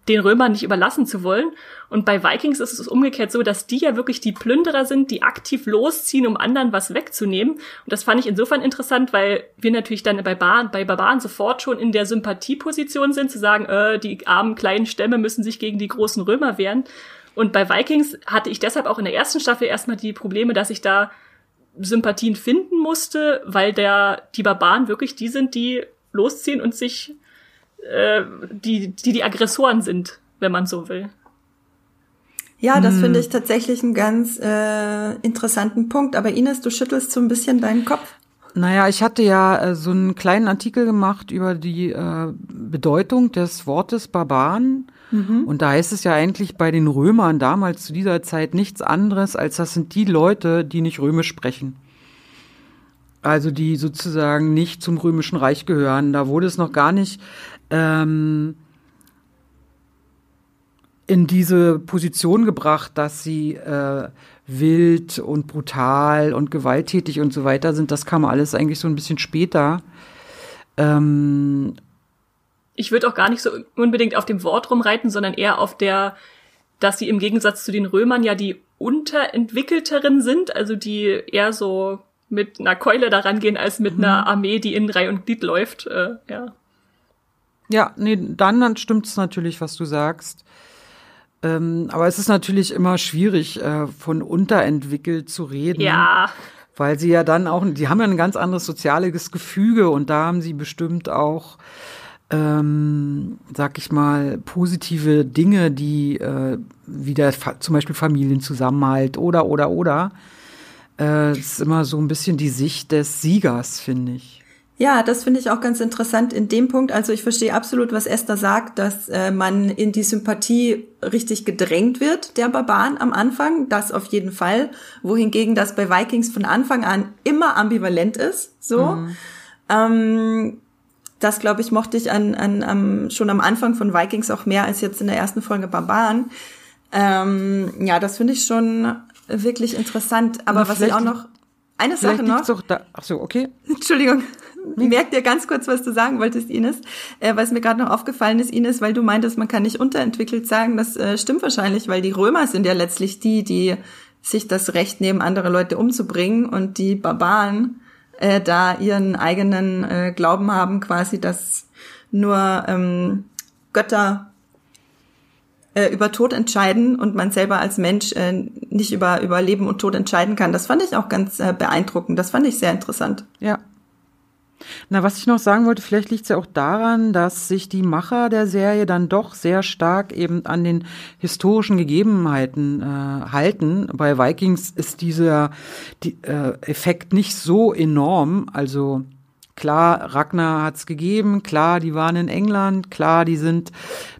den Römern nicht überlassen zu wollen. Und bei Vikings ist es umgekehrt so, dass die ja wirklich die Plünderer sind, die aktiv losziehen, um anderen was wegzunehmen. Und das fand ich insofern interessant, weil wir natürlich dann bei, Bar bei Barbaren sofort schon in der Sympathieposition sind, zu sagen, äh, die armen kleinen Stämme müssen sich gegen die großen Römer wehren. Und bei Vikings hatte ich deshalb auch in der ersten Staffel erstmal die Probleme, dass ich da Sympathien finden musste, weil der, die Barbaren wirklich die sind, die losziehen und sich, äh, die, die die Aggressoren sind, wenn man so will. Ja, das finde ich tatsächlich einen ganz äh, interessanten Punkt. Aber Ines, du schüttelst so ein bisschen deinen Kopf. Naja, ich hatte ja äh, so einen kleinen Artikel gemacht über die äh, Bedeutung des Wortes Barbaren. Und da heißt es ja eigentlich bei den Römern damals zu dieser Zeit nichts anderes, als das sind die Leute, die nicht römisch sprechen. Also die sozusagen nicht zum römischen Reich gehören. Da wurde es noch gar nicht ähm, in diese Position gebracht, dass sie äh, wild und brutal und gewalttätig und so weiter sind. Das kam alles eigentlich so ein bisschen später. Ähm, ich würde auch gar nicht so unbedingt auf dem Wort rumreiten, sondern eher auf der, dass sie im Gegensatz zu den Römern ja die unterentwickelteren sind, also die eher so mit einer Keule daran gehen als mit mhm. einer Armee, die in Reihe und Glied läuft. Äh, ja. Ja, nee, dann, dann stimmt's natürlich, was du sagst. Ähm, aber es ist natürlich immer schwierig, äh, von unterentwickelt zu reden. Ja. Weil sie ja dann auch, die haben ja ein ganz anderes soziales Gefüge und da haben sie bestimmt auch, ähm, sag ich mal, positive Dinge, die äh, wieder zum Beispiel Familienzusammenhalt oder, oder, oder. Äh, ist immer so ein bisschen die Sicht des Siegers, finde ich. Ja, das finde ich auch ganz interessant in dem Punkt. Also ich verstehe absolut, was Esther sagt, dass äh, man in die Sympathie richtig gedrängt wird, der Barbaren am Anfang. Das auf jeden Fall. Wohingegen das bei Vikings von Anfang an immer ambivalent ist. So. Mhm. Ähm, das, glaube ich, mochte ich an, an, an, schon am Anfang von Vikings auch mehr als jetzt in der ersten Folge Barbaren. Ähm, ja, das finde ich schon wirklich interessant. Aber was ich auch noch eine Sache noch. Da, ach so, okay. *laughs* Entschuldigung. Merk dir ganz kurz, was du sagen wolltest, Ines. Äh, was mir gerade noch aufgefallen ist, Ines, weil du meintest, man kann nicht unterentwickelt sagen, das äh, stimmt wahrscheinlich, weil die Römer sind ja letztlich die, die sich das Recht nehmen, andere Leute umzubringen und die Barbaren äh, da ihren eigenen äh, Glauben haben, quasi, dass nur ähm, Götter äh, über Tod entscheiden und man selber als Mensch äh, nicht über, über Leben und Tod entscheiden kann. Das fand ich auch ganz äh, beeindruckend. Das fand ich sehr interessant. Ja. Na, was ich noch sagen wollte, vielleicht liegt es ja auch daran, dass sich die Macher der Serie dann doch sehr stark eben an den historischen Gegebenheiten äh, halten. Bei Vikings ist dieser die, äh, Effekt nicht so enorm. Also Klar, Ragnar hat's gegeben, klar, die waren in England, klar, die sind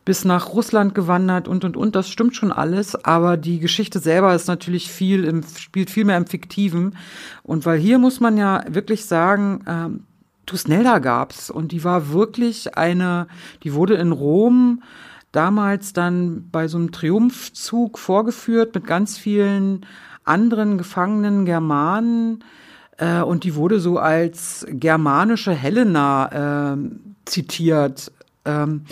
bis nach Russland gewandert und und und, das stimmt schon alles, aber die Geschichte selber ist natürlich viel im, spielt viel mehr im Fiktiven. Und weil hier muss man ja wirklich sagen, ähm, Tusnelda gab's und die war wirklich eine, die wurde in Rom damals dann bei so einem Triumphzug vorgeführt mit ganz vielen anderen gefangenen Germanen äh, und die wurde so als germanische Helena äh, zitiert. Ähm,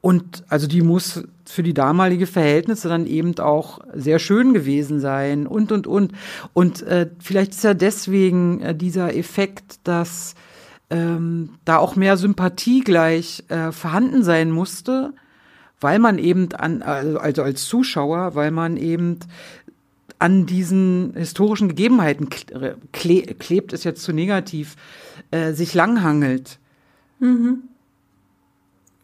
und also die muss für die damalige Verhältnisse dann eben auch sehr schön gewesen sein und und und. Und äh, vielleicht ist ja deswegen äh, dieser Effekt, dass ähm, da auch mehr Sympathie gleich äh, vorhanden sein musste, weil man eben an, also, also als Zuschauer, weil man eben an diesen historischen Gegebenheiten kle klebt, ist jetzt zu negativ, äh, sich langhangelt. Mhm.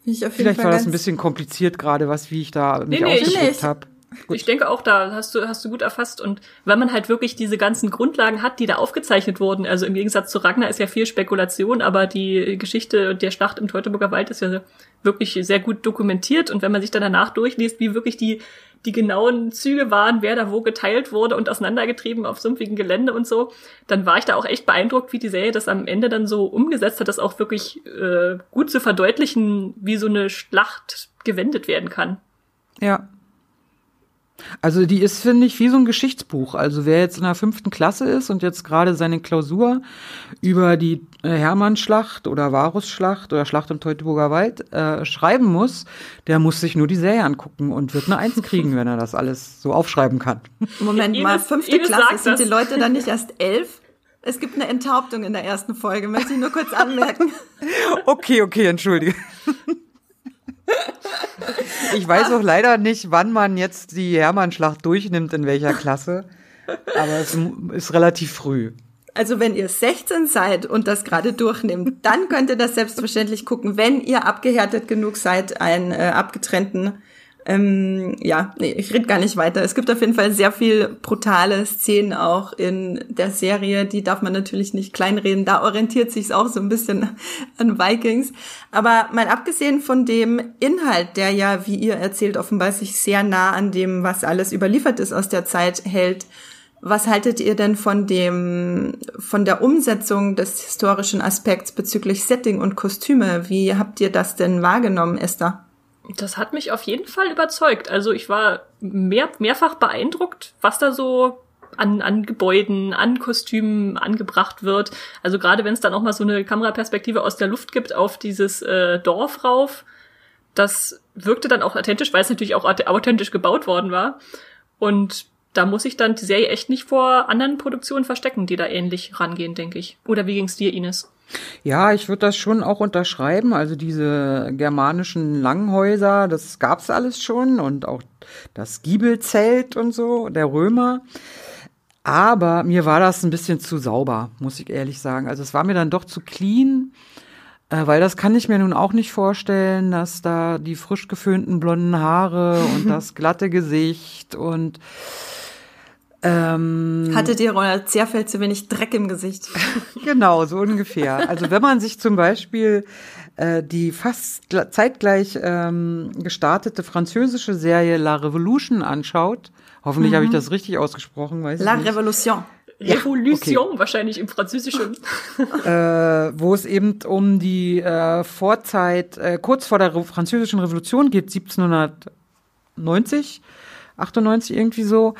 Vielleicht war das ein bisschen kompliziert gerade, was wie ich da mich nee, nee, ausgedrückt habe. Gut. Ich denke auch, da hast du, hast du gut erfasst. Und wenn man halt wirklich diese ganzen Grundlagen hat, die da aufgezeichnet wurden, also im Gegensatz zu Ragnar ist ja viel Spekulation, aber die Geschichte der Schlacht im Teutoburger Wald ist ja wirklich sehr gut dokumentiert. Und wenn man sich dann danach durchliest, wie wirklich die, die genauen Züge waren, wer da wo geteilt wurde und auseinandergetrieben auf sumpfigen Gelände und so, dann war ich da auch echt beeindruckt, wie die Serie das am Ende dann so umgesetzt hat, das auch wirklich äh, gut zu verdeutlichen, wie so eine Schlacht gewendet werden kann. Ja, also die ist, finde ich, wie so ein Geschichtsbuch. Also wer jetzt in der fünften Klasse ist und jetzt gerade seine Klausur über die äh, Hermannschlacht oder Varusschlacht oder Schlacht im Teutoburger Wald äh, schreiben muss, der muss sich nur die Serie angucken und wird eine Eins kriegen, wenn er das alles so aufschreiben kann. *laughs* Moment mal, fünfte Ines Klasse, sind die Leute dann nicht *laughs* erst elf? Es gibt eine Enthauptung in der ersten Folge, möchte ich nur kurz anmerken. *laughs* Okay, okay, entschuldige. *laughs* Ich weiß auch leider nicht, wann man jetzt die Hermannschlacht durchnimmt, in welcher Klasse. Aber es ist relativ früh. Also wenn ihr 16 seid und das gerade durchnimmt, dann könnt ihr das selbstverständlich gucken, wenn ihr abgehärtet genug seid, einen äh, abgetrennten ähm, ja, nee, ich rede gar nicht weiter. Es gibt auf jeden Fall sehr viel brutale Szenen auch in der Serie. Die darf man natürlich nicht kleinreden. Da orientiert sich auch so ein bisschen *laughs* an Vikings. Aber mal abgesehen von dem Inhalt, der ja, wie ihr erzählt, offenbar sich sehr nah an dem, was alles überliefert ist aus der Zeit hält. Was haltet ihr denn von dem, von der Umsetzung des historischen Aspekts bezüglich Setting und Kostüme? Wie habt ihr das denn wahrgenommen, Esther? Das hat mich auf jeden Fall überzeugt. Also ich war mehr, mehrfach beeindruckt, was da so an, an Gebäuden, an Kostümen angebracht wird. Also gerade wenn es dann auch mal so eine Kameraperspektive aus der Luft gibt auf dieses äh, Dorf rauf, das wirkte dann auch authentisch, weil es natürlich auch authentisch gebaut worden war. Und da muss ich dann die Serie echt nicht vor anderen Produktionen verstecken, die da ähnlich rangehen, denke ich. Oder wie ging's dir, Ines? Ja, ich würde das schon auch unterschreiben. Also diese germanischen Langhäuser, das gab's alles schon und auch das Giebelzelt und so der Römer. Aber mir war das ein bisschen zu sauber, muss ich ehrlich sagen. Also es war mir dann doch zu clean, äh, weil das kann ich mir nun auch nicht vorstellen, dass da die frisch geföhnten blonden Haare und *laughs* das glatte Gesicht und ähm, Hattet ihr Ronald Zerfeld zu wenig Dreck im Gesicht? *laughs* genau, so ungefähr. Also wenn man sich zum Beispiel äh, die fast zeitgleich ähm, gestartete französische Serie La Revolution anschaut, Hoffentlich mhm. habe ich das richtig ausgesprochen, weiß La ich nicht. Revolution. Revolution okay. wahrscheinlich im Französischen. äh, wo es eben um die äh, Vorzeit, äh, kurz vor der Re Französischen Revolution geht, 1790, 98 irgendwie so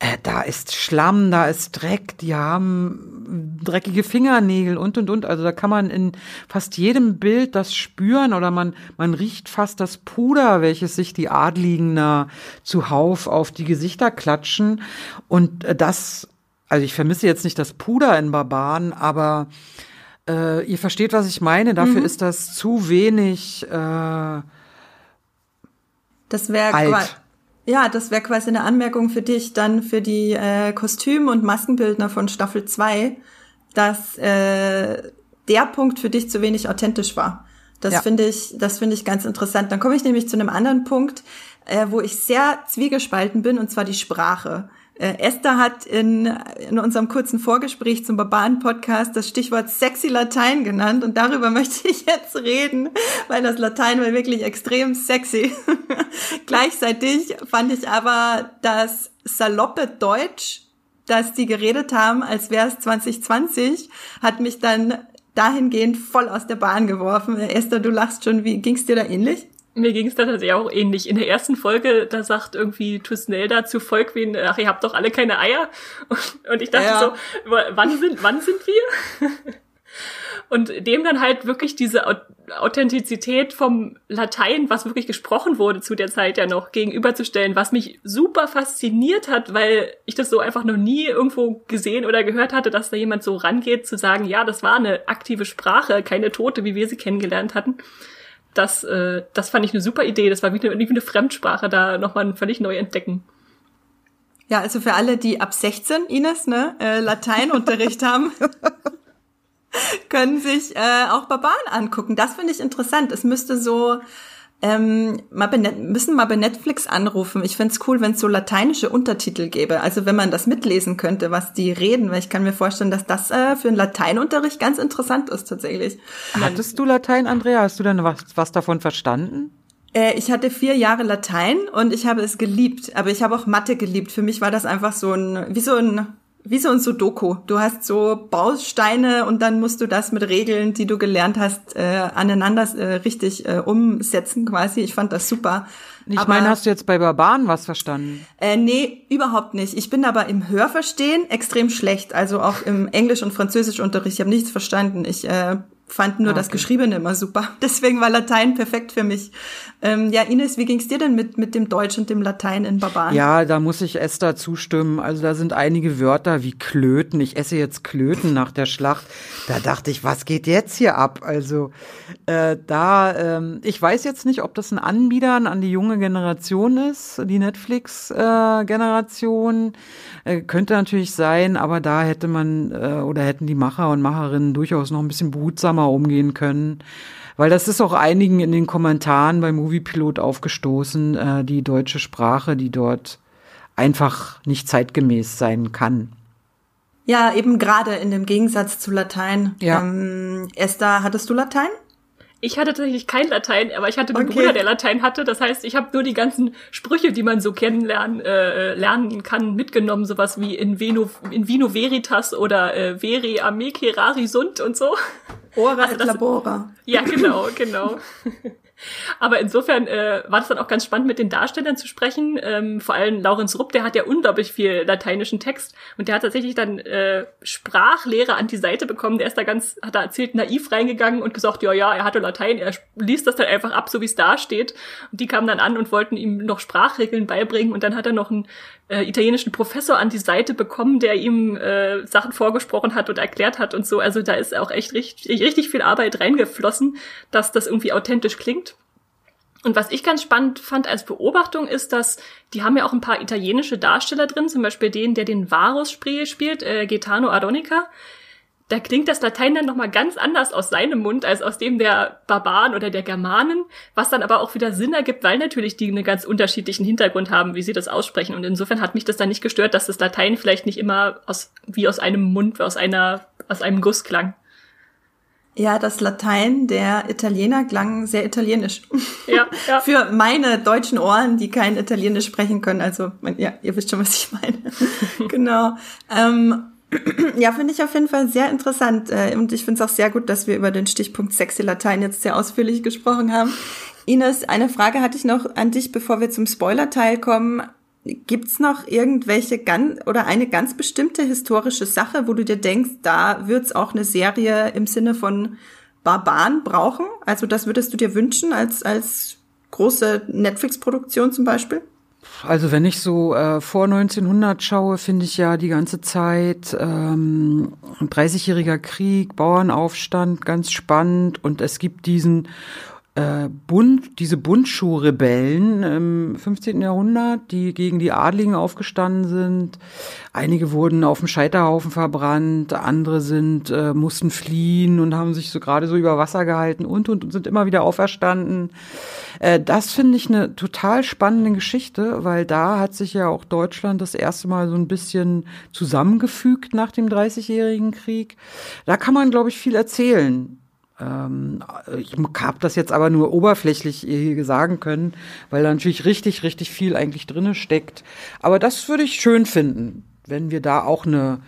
äh, da ist Schlamm, da ist Dreck, die haben dreckige Fingernägel und und und. Also da kann man in fast jedem Bild das spüren oder man, man riecht fast das Puder, welches sich die Adligen da zuhauf auf die Gesichter klatschen. Und äh, das, also ich vermisse jetzt nicht das Puder in Barbaren, aber äh, ihr versteht, was ich meine. Dafür mhm. ist das zu wenig. Äh, das wäre ja, das wäre quasi eine Anmerkung für dich dann für die äh, Kostüm- und Maskenbildner von Staffel 2, dass äh, der Punkt für dich zu wenig authentisch war. Das ja. finde ich, das finde ich ganz interessant. Dann komme ich nämlich zu einem anderen Punkt, äh, wo ich sehr zwiegespalten bin, und zwar die Sprache. Äh, Esther hat in, in unserem kurzen Vorgespräch zum Barbaren-Podcast das Stichwort sexy Latein genannt und darüber *laughs* möchte ich jetzt reden, weil das Latein war wirklich extrem sexy. *laughs* Gleichzeitig fand ich aber das saloppe Deutsch, das die geredet haben, als wäre es 2020, hat mich dann dahingehend voll aus der Bahn geworfen. Esther, du lachst schon, wie ging's dir da ähnlich? Mir ging es da tatsächlich auch ähnlich. In der ersten Folge, da sagt irgendwie Tusnelda zu Volkwin, ach, ihr habt doch alle keine Eier. Und, *laughs* und ich dachte ja. so, wann sind, wann sind wir? *laughs* und dem dann halt wirklich diese Authentizität vom Latein, was wirklich gesprochen wurde zu der Zeit ja noch, gegenüberzustellen, was mich super fasziniert hat, weil ich das so einfach noch nie irgendwo gesehen oder gehört hatte, dass da jemand so rangeht, zu sagen, ja, das war eine aktive Sprache, keine tote, wie wir sie kennengelernt hatten das, äh, das fand ich eine super Idee. Das war wie eine, wie eine Fremdsprache, da nochmal völlig neu entdecken. Ja, also für alle, die ab 16, Ines, ne, äh, Lateinunterricht *laughs* haben, können sich äh, auch Barbaren angucken. Das finde ich interessant. Es müsste so ähm, mal müssen mal bei Netflix anrufen. Ich fände cool, wenn es so lateinische Untertitel gäbe. Also wenn man das mitlesen könnte, was die reden, weil ich kann mir vorstellen, dass das äh, für einen Lateinunterricht ganz interessant ist tatsächlich. Hattest du Latein, Andrea? Hast du denn was, was davon verstanden? Äh, ich hatte vier Jahre Latein und ich habe es geliebt, aber ich habe auch Mathe geliebt. Für mich war das einfach so ein, wie so ein wie so ein Sudoku. Du hast so Bausteine und dann musst du das mit Regeln, die du gelernt hast, äh, aneinander äh, richtig äh, umsetzen quasi. Ich fand das super. Ich aber, meine, hast du jetzt bei Barbaren was verstanden? Äh, nee, überhaupt nicht. Ich bin aber im Hörverstehen extrem schlecht. Also auch im Englisch- und Französischunterricht. Ich habe nichts verstanden. Ich äh, fand nur ah, okay. das Geschriebene immer super. *laughs* Deswegen war Latein perfekt für mich. Ähm, ja, Ines, wie ging's dir denn mit, mit dem Deutsch und dem Latein in Barbaren? Ja, da muss ich Esther zustimmen. Also da sind einige Wörter wie Klöten. Ich esse jetzt Klöten nach der Schlacht. Da dachte ich, was geht jetzt hier ab? Also äh, da, ähm, ich weiß jetzt nicht, ob das ein Anbietern an die junge Generation ist, die Netflix-Generation. Äh, könnte natürlich sein, aber da hätte man äh, oder hätten die Macher und Macherinnen durchaus noch ein bisschen behutsamer umgehen können. Weil das ist auch einigen in den Kommentaren bei Moviepilot aufgestoßen, äh, die deutsche Sprache, die dort einfach nicht zeitgemäß sein kann. Ja, eben gerade in dem Gegensatz zu Latein. Ja. Ähm, Esther, hattest du Latein? Ich hatte tatsächlich kein Latein, aber ich hatte einen okay. Bruder, der Latein hatte. Das heißt, ich habe nur die ganzen Sprüche, die man so kennenlernen äh, lernen kann, mitgenommen. Sowas wie in Vino, in Vino Veritas oder äh, Veri Ame Rari sunt und so. Ora et labora. Ja, genau, genau. *laughs* Aber insofern äh, war das dann auch ganz spannend, mit den Darstellern zu sprechen. Ähm, vor allem Laurenz Rupp, der hat ja unglaublich viel lateinischen Text und der hat tatsächlich dann äh, Sprachlehre an die Seite bekommen. Der ist da ganz, hat da erzählt, naiv reingegangen und gesagt, ja, ja, er hatte Latein, er liest das dann einfach ab, so wie es da steht. Und die kamen dann an und wollten ihm noch Sprachregeln beibringen und dann hat er noch einen äh, italienischen Professor an die Seite bekommen, der ihm äh, Sachen vorgesprochen hat und erklärt hat und so. Also da ist auch echt richtig, richtig viel Arbeit reingeflossen, dass das irgendwie authentisch klingt. Und was ich ganz spannend fand als Beobachtung ist, dass die haben ja auch ein paar italienische Darsteller drin, zum Beispiel den, der den Varus spielt, äh, Gaetano Adonica da klingt das Latein dann nochmal ganz anders aus seinem Mund als aus dem der Barbaren oder der Germanen, was dann aber auch wieder Sinn ergibt, weil natürlich die einen ganz unterschiedlichen Hintergrund haben, wie sie das aussprechen. Und insofern hat mich das dann nicht gestört, dass das Latein vielleicht nicht immer aus, wie aus einem Mund, aus einer, aus einem Guss klang. Ja, das Latein der Italiener klang sehr italienisch. Ja, *laughs* ja. Für meine deutschen Ohren, die kein Italienisch sprechen können. Also, ja, ihr wisst schon, was ich meine. *laughs* genau. Ähm, *clears throat* ja, finde ich auf jeden Fall sehr interessant. Äh, und ich finde es auch sehr gut, dass wir über den Stichpunkt sexy Latein jetzt sehr ausführlich gesprochen haben. Ines, eine Frage hatte ich noch an dich, bevor wir zum Spoiler-Teil kommen. Gibt's noch irgendwelche ganz oder eine ganz bestimmte historische Sache, wo du dir denkst, da wird's auch eine Serie im Sinne von Barbaren brauchen? Also das würdest du dir wünschen als, als große Netflix-Produktion zum Beispiel? Also wenn ich so äh, vor 1900 schaue, finde ich ja die ganze Zeit ähm, 30-jähriger Krieg, Bauernaufstand ganz spannend und es gibt diesen äh, Bund, diese Bundschuhrebellen im 15. Jahrhundert, die gegen die Adligen aufgestanden sind. Einige wurden auf dem Scheiterhaufen verbrannt, andere sind äh, mussten fliehen und haben sich so gerade so über Wasser gehalten und und, und sind immer wieder auferstanden. Äh, das finde ich eine total spannende Geschichte, weil da hat sich ja auch Deutschland das erste Mal so ein bisschen zusammengefügt nach dem Dreißigjährigen Krieg. Da kann man, glaube ich, viel erzählen. Ähm, ich habe das jetzt aber nur oberflächlich sagen können, weil da natürlich richtig, richtig viel eigentlich drinne steckt. Aber das würde ich schön finden, wenn wir da auch eine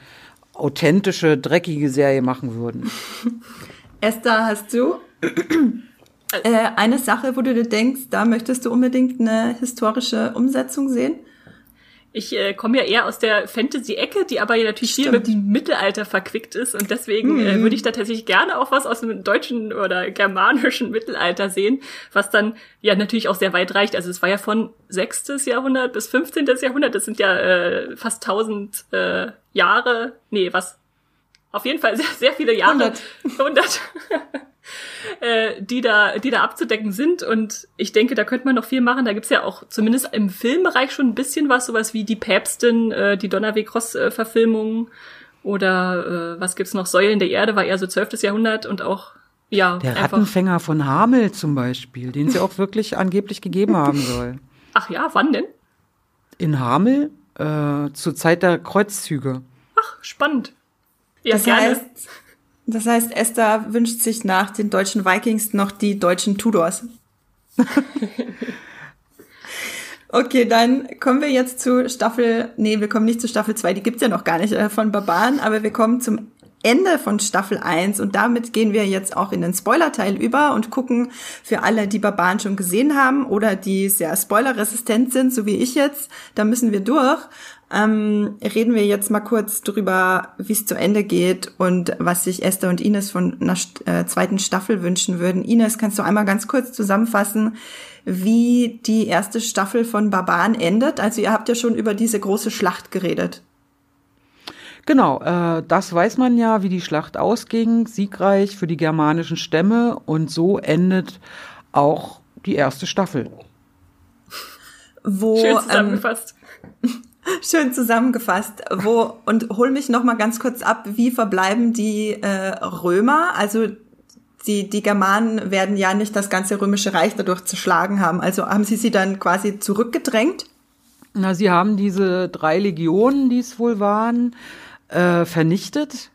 authentische, dreckige Serie machen würden. *laughs* Esther, hast du äh, eine Sache, wo du dir denkst, da möchtest du unbedingt eine historische Umsetzung sehen? Ich äh, komme ja eher aus der Fantasy-Ecke, die aber ja natürlich Stimmt. viel mit dem Mittelalter verquickt ist und deswegen äh, mhm. äh, würde ich da tatsächlich gerne auch was aus dem deutschen oder germanischen Mittelalter sehen, was dann ja natürlich auch sehr weit reicht. Also es war ja von 6. Jahrhundert bis 15. Jahrhundert, das sind ja äh, fast 1000 äh, Jahre, nee, was? Auf jeden Fall sehr, sehr viele Jahre. 100. 100. *laughs* äh, die da, die da abzudecken sind. Und ich denke, da könnte man noch viel machen. Da gibt's ja auch zumindest im Filmbereich schon ein bisschen was, sowas wie die Päpstin, äh, die Donnerweg-Cross-Verfilmung oder äh, was gibt's noch? Säulen der Erde war eher so 12. Jahrhundert und auch ja. Der Rattenfänger von Hamel zum Beispiel, den sie auch wirklich angeblich gegeben *laughs* haben soll. Ach ja, wann denn? In Hamel, äh, zur Zeit der Kreuzzüge. Ach, spannend. Ja, das gerne. Heißt, das heißt, Esther wünscht sich nach den deutschen Vikings noch die deutschen Tudors. *laughs* okay, dann kommen wir jetzt zu Staffel, nee, wir kommen nicht zu Staffel 2, die gibt's ja noch gar nicht äh, von Barbaren, aber wir kommen zum Ende von Staffel 1 und damit gehen wir jetzt auch in den Spoiler-Teil über und gucken für alle, die Barbaren schon gesehen haben oder die sehr spoilerresistent sind, so wie ich jetzt, da müssen wir durch ähm, reden wir jetzt mal kurz drüber, wie es zu Ende geht und was sich Esther und Ines von einer äh, zweiten Staffel wünschen würden. Ines, kannst du einmal ganz kurz zusammenfassen, wie die erste Staffel von Barbaren endet? Also ihr habt ja schon über diese große Schlacht geredet. Genau, äh, das weiß man ja, wie die Schlacht ausging, siegreich für die germanischen Stämme und so endet auch die erste Staffel. Wo, Schön zusammengefasst. Ähm, *laughs* Schön zusammengefasst. Wo und hol mich noch mal ganz kurz ab. Wie verbleiben die äh, Römer? Also die die Germanen werden ja nicht das ganze römische Reich dadurch zerschlagen haben. Also haben sie sie dann quasi zurückgedrängt? Na, sie haben diese drei Legionen, die es wohl waren, äh, vernichtet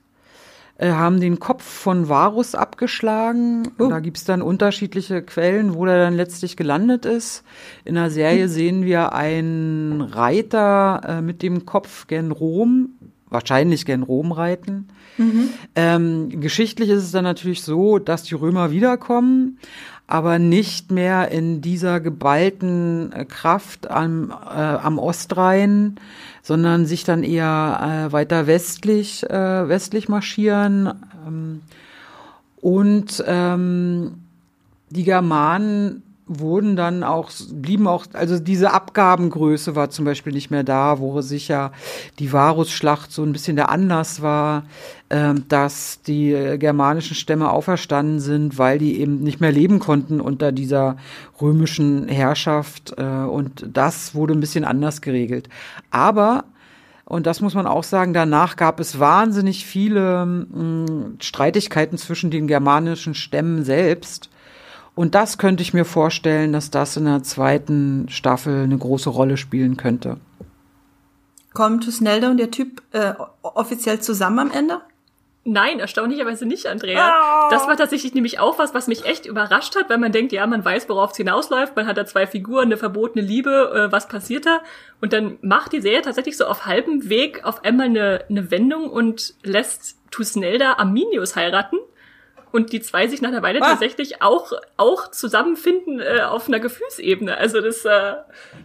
äh, haben den Kopf von Varus abgeschlagen. Oh. Da gibt's dann unterschiedliche Quellen, wo er dann letztlich gelandet ist. In der Serie hm. sehen wir einen Reiter äh, mit dem Kopf gen Rom, wahrscheinlich gen Rom reiten. Mhm. Ähm, geschichtlich ist es dann natürlich so, dass die Römer wiederkommen, aber nicht mehr in dieser geballten äh, Kraft am, äh, am Ostrhein, sondern sich dann eher äh, weiter westlich, äh, westlich marschieren. Ähm, und ähm, die Germanen wurden dann auch, blieben auch, also diese Abgabengröße war zum Beispiel nicht mehr da, wo sicher die Varusschlacht so ein bisschen der Anlass war, äh, dass die germanischen Stämme auferstanden sind, weil die eben nicht mehr leben konnten unter dieser römischen Herrschaft. Äh, und das wurde ein bisschen anders geregelt. Aber und das muss man auch sagen, danach gab es wahnsinnig viele mh, hm, Streitigkeiten zwischen den germanischen Stämmen selbst. Und das könnte ich mir vorstellen, dass das in der zweiten Staffel eine große Rolle spielen könnte. Kommt Tusnelda und der Typ äh, offiziell zusammen am Ende? Nein, erstaunlicherweise nicht, Andrea. Oh. Das war tatsächlich nämlich auch was, was mich echt überrascht hat, weil man denkt, ja, man weiß, worauf es hinausläuft, man hat da zwei Figuren, eine verbotene Liebe, äh, was passiert da? Und dann macht die Serie tatsächlich so auf halbem Weg auf einmal eine, eine Wendung und lässt Tusnelda Arminius heiraten und die zwei sich nach einer Weile ah. tatsächlich auch auch zusammenfinden äh, auf einer Gefühlsebene. Also das äh,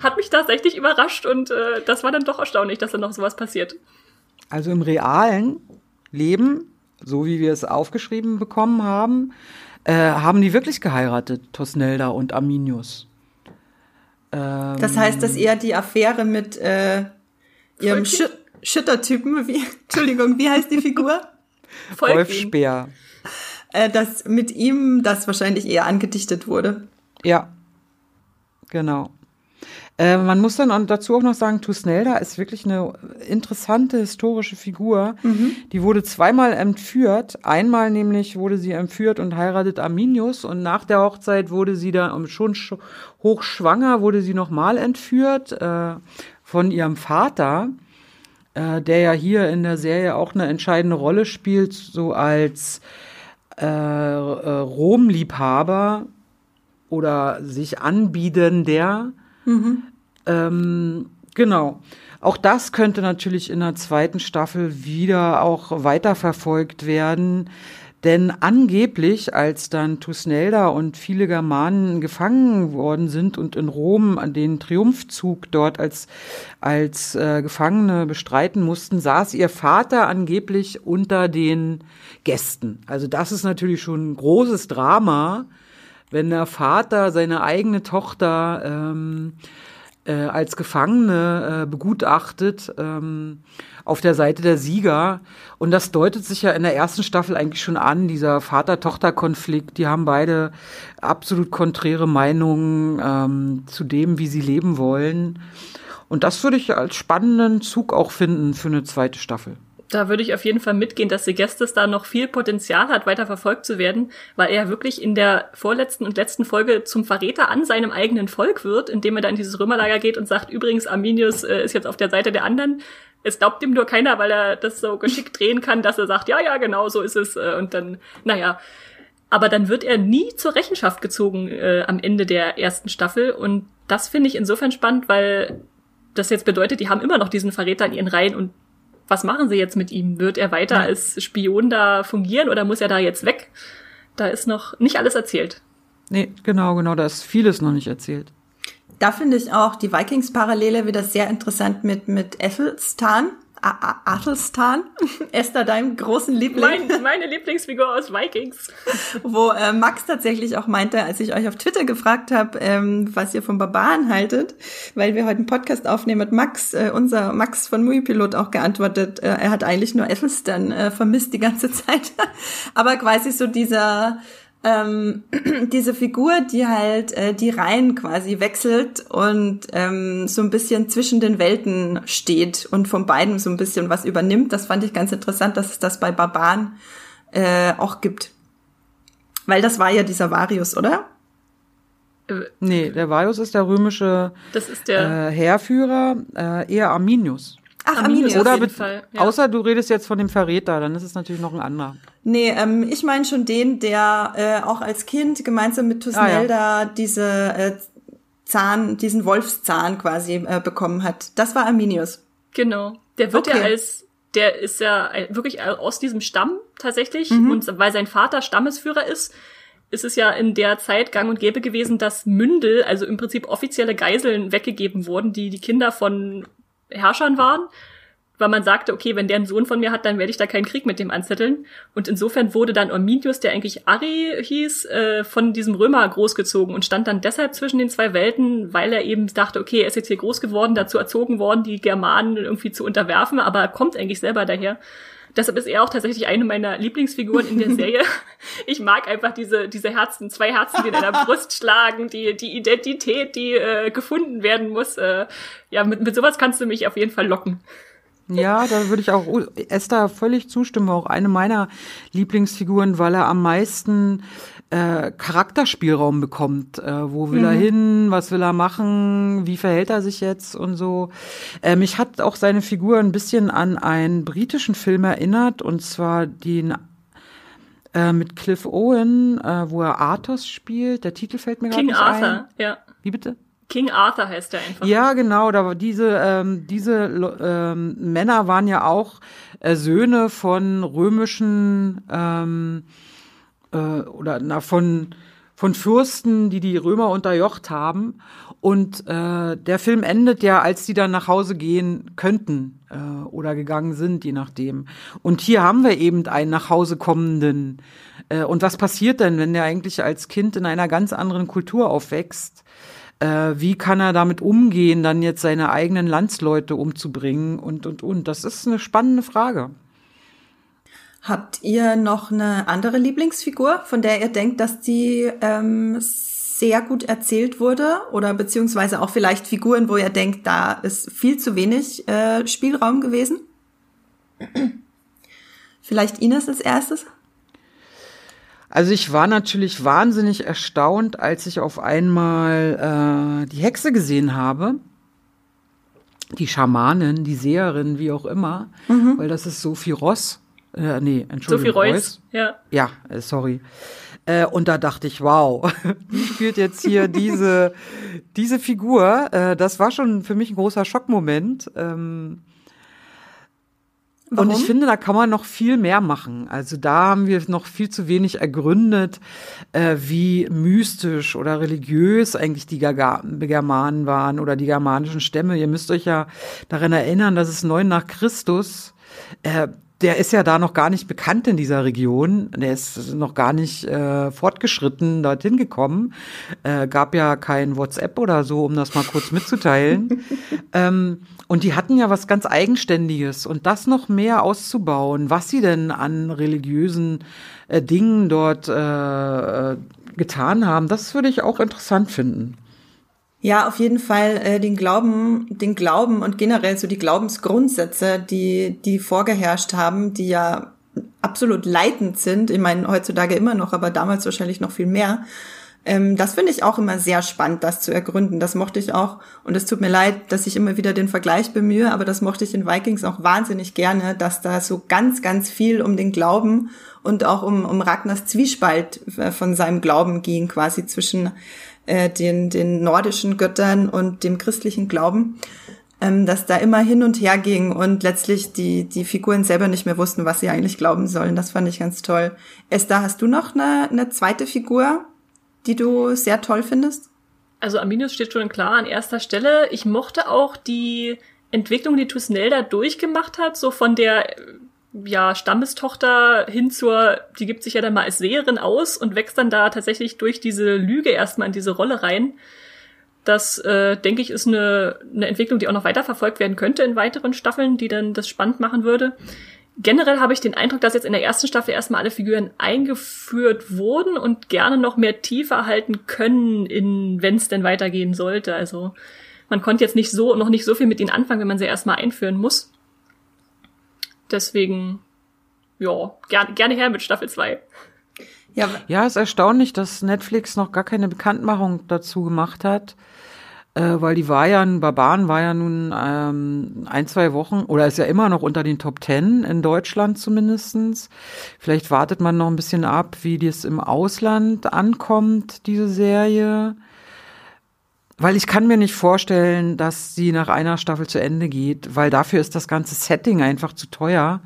hat mich tatsächlich überrascht und äh, das war dann doch erstaunlich, dass da noch sowas passiert. Also im realen Leben, so wie wir es aufgeschrieben bekommen haben, äh, haben die wirklich geheiratet, Tosnelda und Arminius. Ähm, das heißt, dass eher die Affäre mit äh, ihrem Sch Schüttertypen, wie, *laughs* Entschuldigung, wie heißt die Figur? Wolfspeer äh, dass mit ihm das wahrscheinlich eher angedichtet wurde. Ja, genau. Äh, man muss dann dazu auch noch sagen, Tusnelda ist wirklich eine interessante historische Figur. Mhm. Die wurde zweimal entführt. Einmal nämlich wurde sie entführt und heiratet Arminius und nach der Hochzeit wurde sie dann schon hochschwanger, wurde sie nochmal entführt äh, von ihrem Vater, äh, der ja hier in der Serie auch eine entscheidende Rolle spielt, so als äh, äh, Romliebhaber oder sich anbietender. Mhm. Ähm, genau. Auch das könnte natürlich in der zweiten Staffel wieder auch weiterverfolgt werden. Denn angeblich, als dann Tusnelda und viele Germanen gefangen worden sind und in Rom den Triumphzug dort als, als äh, Gefangene bestreiten mussten, saß ihr Vater angeblich unter den Gästen. Also das ist natürlich schon ein großes Drama, wenn der Vater seine eigene Tochter ähm, äh, als Gefangene äh, begutachtet. Ähm, auf der Seite der Sieger. Und das deutet sich ja in der ersten Staffel eigentlich schon an, dieser Vater-Tochter-Konflikt. Die haben beide absolut konträre Meinungen ähm, zu dem, wie sie leben wollen. Und das würde ich als spannenden Zug auch finden für eine zweite Staffel da würde ich auf jeden Fall mitgehen, dass Segestes da noch viel Potenzial hat, weiter verfolgt zu werden, weil er wirklich in der vorletzten und letzten Folge zum Verräter an seinem eigenen Volk wird, indem er dann in dieses Römerlager geht und sagt, übrigens, Arminius äh, ist jetzt auf der Seite der anderen. Es glaubt ihm nur keiner, weil er das so geschickt *laughs* drehen kann, dass er sagt, ja, ja, genau, so ist es. Äh, und dann, naja. Aber dann wird er nie zur Rechenschaft gezogen äh, am Ende der ersten Staffel. Und das finde ich insofern spannend, weil das jetzt bedeutet, die haben immer noch diesen Verräter in ihren Reihen und was machen sie jetzt mit ihm? Wird er weiter ja. als Spion da fungieren oder muss er da jetzt weg? Da ist noch nicht alles erzählt. Nee, genau, genau, da ist vieles noch nicht erzählt. Da finde ich auch die Vikings-Parallele wieder sehr interessant mit, mit Ethelstan. Athelstan, *laughs* Esther, deinem großen Liebling. Mein, meine Lieblingsfigur aus Vikings. *laughs* Wo äh, Max tatsächlich auch meinte, als ich euch auf Twitter gefragt habe, ähm, was ihr von Barbaren haltet, weil wir heute einen Podcast aufnehmen mit Max, äh, unser Max von Muipilot auch geantwortet, äh, er hat eigentlich nur Ethelstan äh, vermisst die ganze *laughs* Zeit. Aber quasi so dieser ähm, *clears throat* diese Figur, die halt äh, die Reihen quasi wechselt und ähm, so ein bisschen zwischen den Welten steht und von beiden so ein bisschen was übernimmt. Das fand ich ganz interessant, dass es das bei Barbaren äh, auch gibt. Weil das war ja dieser Varius, oder? Äh, nee, der Varius ist der römische das ist der äh, Heerführer, äh, eher Arminius. Ach, Arminius. Oder auf jeden Fall, ja. Außer du redest jetzt von dem Verräter, dann ist es natürlich noch ein anderer. Nee, ähm, ich meine schon den, der äh, auch als Kind gemeinsam mit Tusnelda ah, ja. diese äh, Zahn, diesen Wolfszahn quasi äh, bekommen hat. Das war Arminius. Genau. Der wird okay. ja als, der ist ja wirklich aus diesem Stamm tatsächlich mhm. und weil sein Vater Stammesführer ist, ist es ja in der Zeit gang und gäbe gewesen, dass Mündel, also im Prinzip offizielle Geiseln weggegeben wurden, die die Kinder von Herrschern waren weil man sagte, okay, wenn der einen Sohn von mir hat, dann werde ich da keinen Krieg mit dem anzetteln. Und insofern wurde dann Orminius, der eigentlich Ari hieß, äh, von diesem Römer großgezogen und stand dann deshalb zwischen den zwei Welten, weil er eben dachte, okay, er ist jetzt hier groß geworden, dazu erzogen worden, die Germanen irgendwie zu unterwerfen, aber er kommt eigentlich selber daher. Deshalb ist er auch tatsächlich eine meiner Lieblingsfiguren in der *laughs* Serie. Ich mag einfach diese, diese Herzen, zwei Herzen, die in einer Brust schlagen, die, die Identität, die äh, gefunden werden muss. Äh, ja, mit, mit sowas kannst du mich auf jeden Fall locken. Ja, da würde ich auch Esther völlig zustimmen. Auch eine meiner Lieblingsfiguren, weil er am meisten äh, Charakterspielraum bekommt. Äh, wo will mhm. er hin? Was will er machen? Wie verhält er sich jetzt und so? Äh, mich hat auch seine Figur ein bisschen an einen britischen Film erinnert und zwar den äh, mit Cliff Owen, äh, wo er Arthos spielt. Der Titel fällt mir gerade nicht Arthur, ein. ja. Wie bitte? King Arthur heißt er einfach. Ja, genau. Da war diese ähm, diese ähm, Männer waren ja auch äh, Söhne von römischen ähm, äh, oder na von von Fürsten, die die Römer unterjocht haben. Und äh, der Film endet ja, als die dann nach Hause gehen könnten äh, oder gegangen sind, je nachdem. Und hier haben wir eben einen nach Hause kommenden. Äh, und was passiert denn, wenn der eigentlich als Kind in einer ganz anderen Kultur aufwächst? äh, wie kann er damit umgehen, dann jetzt seine eigenen Landsleute umzubringen und, und, und. Das ist eine spannende Frage. Habt ihr noch eine andere Lieblingsfigur, von der ihr denkt, dass die ähm, sehr gut erzählt wurde? Oder beziehungsweise auch vielleicht Figuren, wo ihr denkt, da ist viel zu wenig äh, Spielraum gewesen? vielleicht Ines als erstes? Also ich war natürlich wahnsinnig erstaunt, als ich auf einmal äh, die Hexe gesehen habe. Die Schamanin, die Seherin, wie auch immer, mhm. weil das ist Sophie Ross. Äh, nee, Entschuldigung. Sophie Reuss, ja. Ja, äh, sorry. Äh, und da dachte ich, wow, *laughs* die spielt jetzt hier diese, diese Figur. Äh, das war schon für mich ein großer Schockmoment. Ähm, Warum? Und ich finde, da kann man noch viel mehr machen. Also da haben wir noch viel zu wenig ergründet, äh, wie mystisch oder religiös eigentlich die Germanen waren oder die germanischen Stämme. Ihr müsst euch ja daran erinnern, dass es neun nach Christus äh, der ist ja da noch gar nicht bekannt in dieser Region. Der ist noch gar nicht äh, fortgeschritten dorthin gekommen. Äh, gab ja kein WhatsApp oder so, um das mal kurz mitzuteilen. *laughs* ähm, und die hatten ja was ganz Eigenständiges. Und das noch mehr auszubauen, was sie denn an religiösen äh, Dingen dort äh, getan haben, das würde ich auch interessant finden. Ja, auf jeden Fall äh, den Glauben, den Glauben und generell so die Glaubensgrundsätze, die die vorgeherrscht haben, die ja absolut leitend sind. Ich meine heutzutage immer noch, aber damals wahrscheinlich noch viel mehr. Ähm, das finde ich auch immer sehr spannend, das zu ergründen. Das mochte ich auch. Und es tut mir leid, dass ich immer wieder den Vergleich bemühe, aber das mochte ich in Vikings auch wahnsinnig gerne, dass da so ganz, ganz viel um den Glauben und auch um, um Ragnars Zwiespalt äh, von seinem Glauben ging, quasi zwischen äh, den, den nordischen Göttern und dem christlichen Glauben, ähm, dass da immer hin und her ging und letztlich die, die Figuren selber nicht mehr wussten, was sie eigentlich glauben sollen. Das fand ich ganz toll. Esther, hast du noch eine, eine zweite Figur, die du sehr toll findest? Also Arminius steht schon klar an erster Stelle. Ich mochte auch die Entwicklung, die Tusnelda durchgemacht hat, so von der ja, Stammestochter hin zur, die gibt sich ja dann mal als Seherin aus und wächst dann da tatsächlich durch diese Lüge erstmal in diese Rolle rein. Das, äh, denke ich, ist eine, eine Entwicklung, die auch noch weiterverfolgt werden könnte in weiteren Staffeln, die dann das spannend machen würde. Generell habe ich den Eindruck, dass jetzt in der ersten Staffel erstmal alle Figuren eingeführt wurden und gerne noch mehr tiefer halten können, wenn es denn weitergehen sollte. Also man konnte jetzt nicht so noch nicht so viel mit ihnen anfangen, wenn man sie erstmal einführen muss. Deswegen, ja, gerne, gerne her mit Staffel 2. Ja, ja, ist erstaunlich, dass Netflix noch gar keine Bekanntmachung dazu gemacht hat, äh, weil die war ja, Barbaren war ja nun ähm, ein, zwei Wochen oder ist ja immer noch unter den Top Ten in Deutschland zumindestens. Vielleicht wartet man noch ein bisschen ab, wie das im Ausland ankommt, diese Serie. Weil ich kann mir nicht vorstellen, dass sie nach einer Staffel zu Ende geht, weil dafür ist das ganze Setting einfach zu teuer.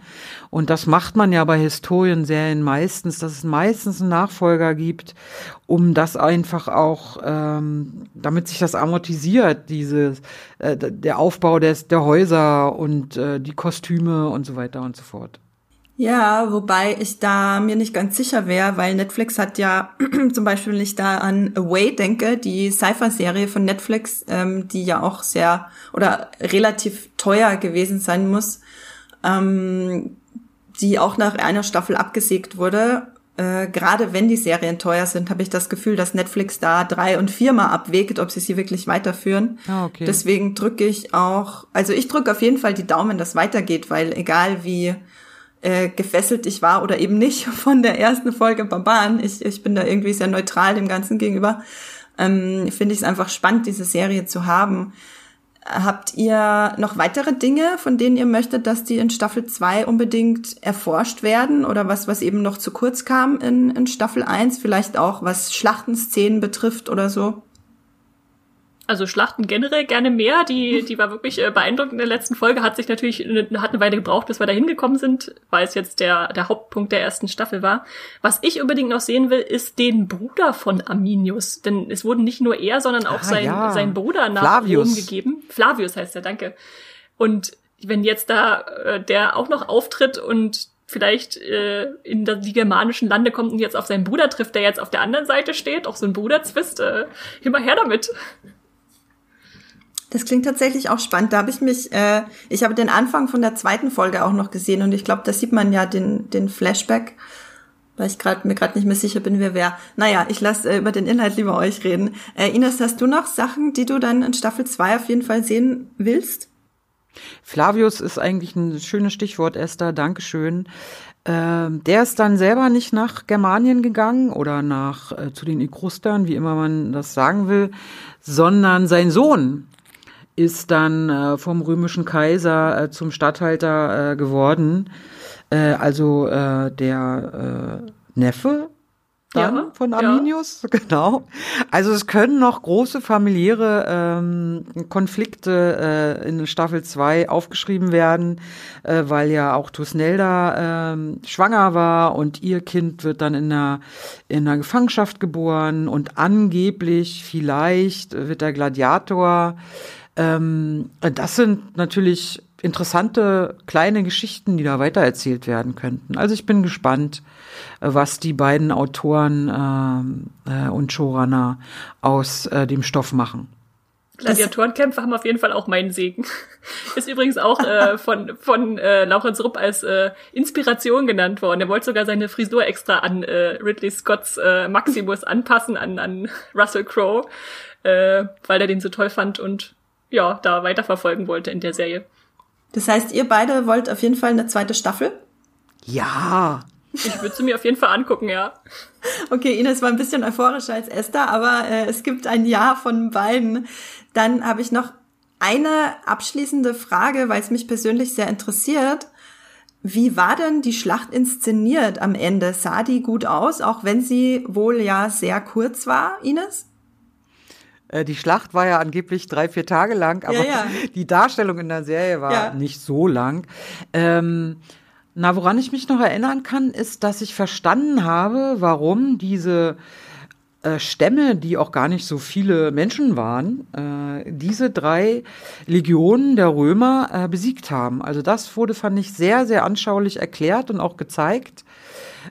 Und das macht man ja bei Historienserien meistens, dass es meistens einen Nachfolger gibt, um das einfach auch, ähm, damit sich das amortisiert, diese, äh, der Aufbau des, der Häuser und äh, die Kostüme und so weiter und so fort. Ja, wobei ich da mir nicht ganz sicher wäre, weil Netflix hat ja *clears throat* zum Beispiel, wenn ich da an Away denke, die Cypher-Serie von Netflix, ähm, die ja auch sehr oder relativ teuer gewesen sein muss, ähm, die auch nach einer Staffel abgesägt wurde. Äh, Gerade wenn die Serien teuer sind, habe ich das Gefühl, dass Netflix da drei und viermal abwägt, ob sie sie wirklich weiterführen. Ah, okay. Deswegen drücke ich auch, also ich drücke auf jeden Fall die Daumen, dass weitergeht, weil egal wie äh, gefesselt ich war oder eben nicht *laughs* von der ersten Folge Barbaren. Ich, ich bin da irgendwie sehr neutral dem Ganzen gegenüber. Ähm, Finde ich es einfach spannend, diese Serie zu haben. Habt ihr noch weitere Dinge, von denen ihr möchtet, dass die in Staffel 2 unbedingt erforscht werden oder was, was eben noch zu kurz kam in, in Staffel 1? Vielleicht auch was Schlachtenszenen betrifft oder so? Also Schlachten generell gerne mehr. Die, die war wirklich äh, beeindruckend in der letzten Folge. Hat sich natürlich, eine, hat eine Weile gebraucht, bis wir da hingekommen sind, weil es jetzt der, der Hauptpunkt der ersten Staffel war. Was ich unbedingt noch sehen will, ist den Bruder von Arminius. Denn es wurden nicht nur er, sondern auch ah, sein, ja. sein Bruder nach Flavius. Rom gegeben. Flavius heißt er, danke. Und wenn jetzt da äh, der auch noch auftritt und vielleicht äh, in die germanischen Lande kommt und jetzt auf seinen Bruder trifft, der jetzt auf der anderen Seite steht, auch so ein Bruderzwist, äh, immer her damit. Das klingt tatsächlich auch spannend. Da habe ich mich, äh, ich habe den Anfang von der zweiten Folge auch noch gesehen und ich glaube, da sieht man ja den, den Flashback, weil ich grad, mir gerade nicht mehr sicher bin, wer wer. Naja, ich lasse äh, über den Inhalt lieber euch reden. Äh, Ines, hast du noch Sachen, die du dann in Staffel 2 auf jeden Fall sehen willst? Flavius ist eigentlich ein schönes Stichwort, Esther. Dankeschön. Ähm, der ist dann selber nicht nach Germanien gegangen oder nach äh, zu den Ikrustern, wie immer man das sagen will, sondern sein Sohn, ist dann äh, vom römischen Kaiser äh, zum Statthalter äh, geworden. Äh, also äh, der äh, Neffe dann ja, von Arminius, ja. *laughs* genau. Also es können noch große familiäre ähm, Konflikte äh, in Staffel 2 aufgeschrieben werden, äh, weil ja auch Tusnelda äh, schwanger war und ihr Kind wird dann in einer, in einer Gefangenschaft geboren und angeblich vielleicht wird der Gladiator ähm, das sind natürlich interessante kleine Geschichten, die da weitererzählt werden könnten. Also ich bin gespannt, äh, was die beiden Autoren äh, äh, und Showrunner aus äh, dem Stoff machen. Gladiatorenkämpfe haben auf jeden Fall auch meinen Segen. *laughs* Ist übrigens auch äh, *laughs* von, von äh, Laurenz Rupp als äh, Inspiration genannt worden. Er wollte sogar seine Frisur extra an äh, Ridley Scotts äh, Maximus anpassen, an, an *laughs* Russell Crowe, äh, weil er den so toll fand und ja, da weiterverfolgen wollte in der Serie. Das heißt, ihr beide wollt auf jeden Fall eine zweite Staffel? Ja. Ich würde sie mir auf jeden Fall angucken, ja. Okay, Ines war ein bisschen euphorischer als Esther, aber äh, es gibt ein Ja von beiden. Dann habe ich noch eine abschließende Frage, weil es mich persönlich sehr interessiert. Wie war denn die Schlacht inszeniert am Ende? Sah die gut aus, auch wenn sie wohl ja sehr kurz war, Ines? Äh, die Schlacht war ja angeblich drei, vier Tage lang, aber ja, ja. *laughs* die Darstellung in der Serie war ja. nicht so lang. Ähm, na, woran ich mich noch erinnern kann, ist, dass ich verstanden habe, warum diese äh, Stämme, die auch gar nicht so viele Menschen waren, äh, diese drei Legionen der Römer besiegt haben. Also das wurde, fand ich, sehr, sehr anschaulich erklärt und auch gezeigt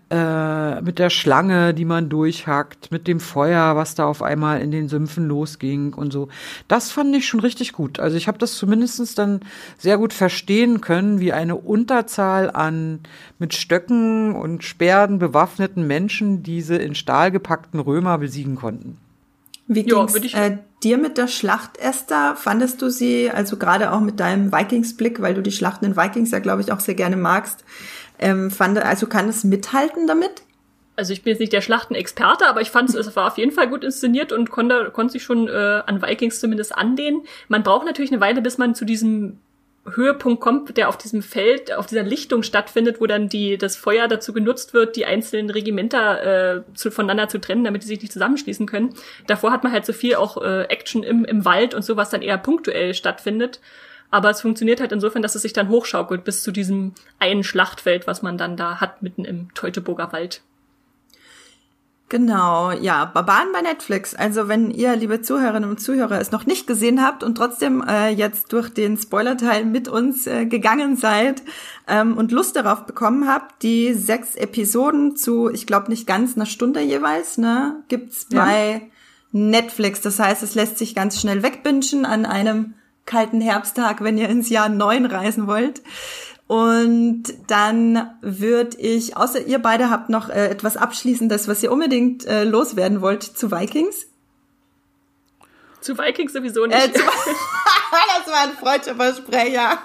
äh, mit der Schlange, die man durchhackt, mit dem Feuer, was da auf einmal in den Sümpfen losging und so. Das fand ich schon richtig gut. Also ich habe das zumindestens dann sehr gut verstehen können, wie eine Unterzahl an mit Stöcken und Sperren bewaffneten Menschen diese in Stahl gepackten Römer besiegen konnten. Wie ging's ja, äh, dir mit der Schlacht, Esther? Fandest du sie, also gerade auch mit deinem Vikings-Blick, weil du die Schlachten in Vikings ja, glaube ich, auch sehr gerne magst, ähm, fand, also kann es mithalten damit? Also ich bin jetzt nicht der Schlachtenexperte, aber ich fand es war auf jeden Fall gut inszeniert und konnte, konnte sich schon äh, an Vikings zumindest anlehnen. Man braucht natürlich eine Weile, bis man zu diesem Höhepunkt kommt, der auf diesem Feld, auf dieser Lichtung stattfindet, wo dann die, das Feuer dazu genutzt wird, die einzelnen Regimenter äh, zu, voneinander zu trennen, damit sie sich nicht zusammenschließen können. Davor hat man halt so viel auch äh, Action im, im Wald und so, was dann eher punktuell stattfindet. Aber es funktioniert halt insofern, dass es sich dann hochschaukelt bis zu diesem einen Schlachtfeld, was man dann da hat, mitten im Teutoburger Wald. Genau, ja, Barbaren bei Netflix. Also wenn ihr, liebe Zuhörerinnen und Zuhörer, es noch nicht gesehen habt und trotzdem äh, jetzt durch den Spoilerteil mit uns äh, gegangen seid ähm, und Lust darauf bekommen habt, die sechs Episoden zu, ich glaube nicht ganz einer Stunde jeweils, ne, gibt's bei ja. Netflix. Das heißt, es lässt sich ganz schnell wegbingen an einem kalten Herbsttag, wenn ihr ins Jahr neun reisen wollt. Und dann würde ich, außer ihr beide habt noch äh, etwas Abschließendes, was ihr unbedingt äh, loswerden wollt zu Vikings. Zu Vikings sowieso nicht. Äh, *laughs* das war ein freudscher Versprecher.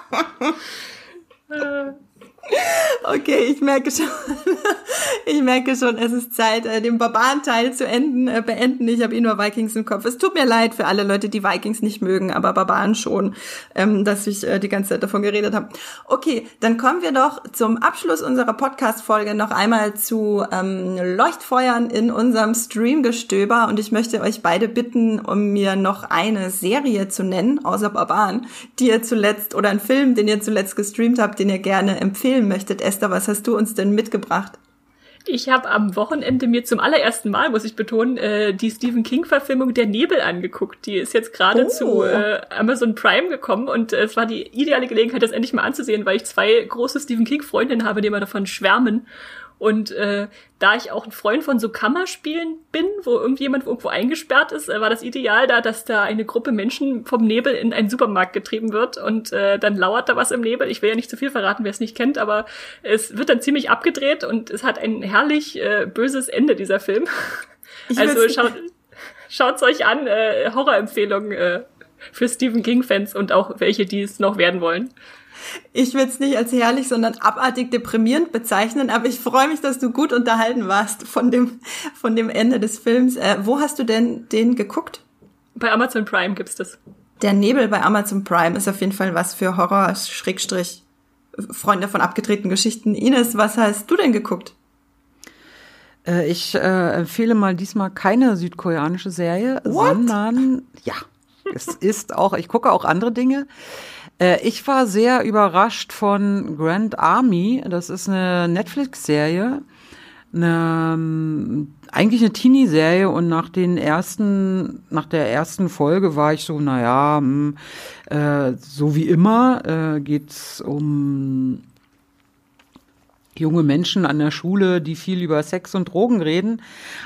Okay, ich merke schon, *laughs* ich merke schon, es ist Zeit, äh, den Barbarenteil zu enden, äh, beenden. Ich habe eh nur Vikings im Kopf. Es tut mir leid für alle Leute, die Vikings nicht mögen, aber Barbaren schon, ähm, dass ich äh, die ganze Zeit davon geredet habe. Okay, dann kommen wir doch zum Abschluss unserer Podcast-Folge noch einmal zu ähm, Leuchtfeuern in unserem Streamgestöber und ich möchte euch beide bitten, um mir noch eine Serie zu nennen, außer Barbaren, die ihr zuletzt oder einen Film, den ihr zuletzt gestreamt habt, den ihr gerne empfehlt empfehlen möchtet. Esther, was hast du uns denn mitgebracht? Ich habe am Wochenende mir zum allerersten Mal, muss ich betonen, äh, die Stephen King-Verfilmung Der Nebel angeguckt. Die ist jetzt gerade oh. zu äh, Amazon Prime gekommen und äh, es war die ideale Gelegenheit, das endlich mal anzusehen, weil ich zwei große Stephen King-Freundinnen habe, die immer davon schwärmen. Und äh, da ich auch ein Freund von so Kammerspielen bin, wo irgendjemand irgendwo eingesperrt ist, äh, war das ideal da, dass da eine Gruppe Menschen vom Nebel in einen Supermarkt getrieben wird und äh, dann lauert da was im Nebel. Ich will ja nicht zu viel verraten, wer es nicht kennt, aber es wird dann ziemlich abgedreht und es hat ein herrlich äh, böses Ende, dieser Film. Ich *laughs* also schaut, schaut's euch an, äh, Horrorempfehlungen äh, für Stephen King-Fans und auch welche, die es noch werden wollen. Ich würde es nicht als herrlich, sondern abartig deprimierend bezeichnen, aber ich freue mich, dass du gut unterhalten warst von dem, von dem Ende des Films. Äh, wo hast du denn den geguckt? Bei Amazon Prime gibt's das. Der Nebel bei Amazon Prime ist auf jeden Fall was für Horror, Schrägstrich, Freunde von abgedrehten Geschichten. Ines, was hast du denn geguckt? Äh, ich äh, empfehle mal diesmal keine südkoreanische Serie, What? sondern ja, es ist auch, ich gucke auch andere Dinge. Äh, ich war sehr überrascht von Grand Army. Das ist eine Netflix-Serie. Eine, ähm, eigentlich eine Teenie-Serie und nach den ersten, nach der ersten Folge war ich so, naja, hm, äh, so wie immer äh, geht's um junge Menschen an der Schule, die viel über Sex und Drogen reden.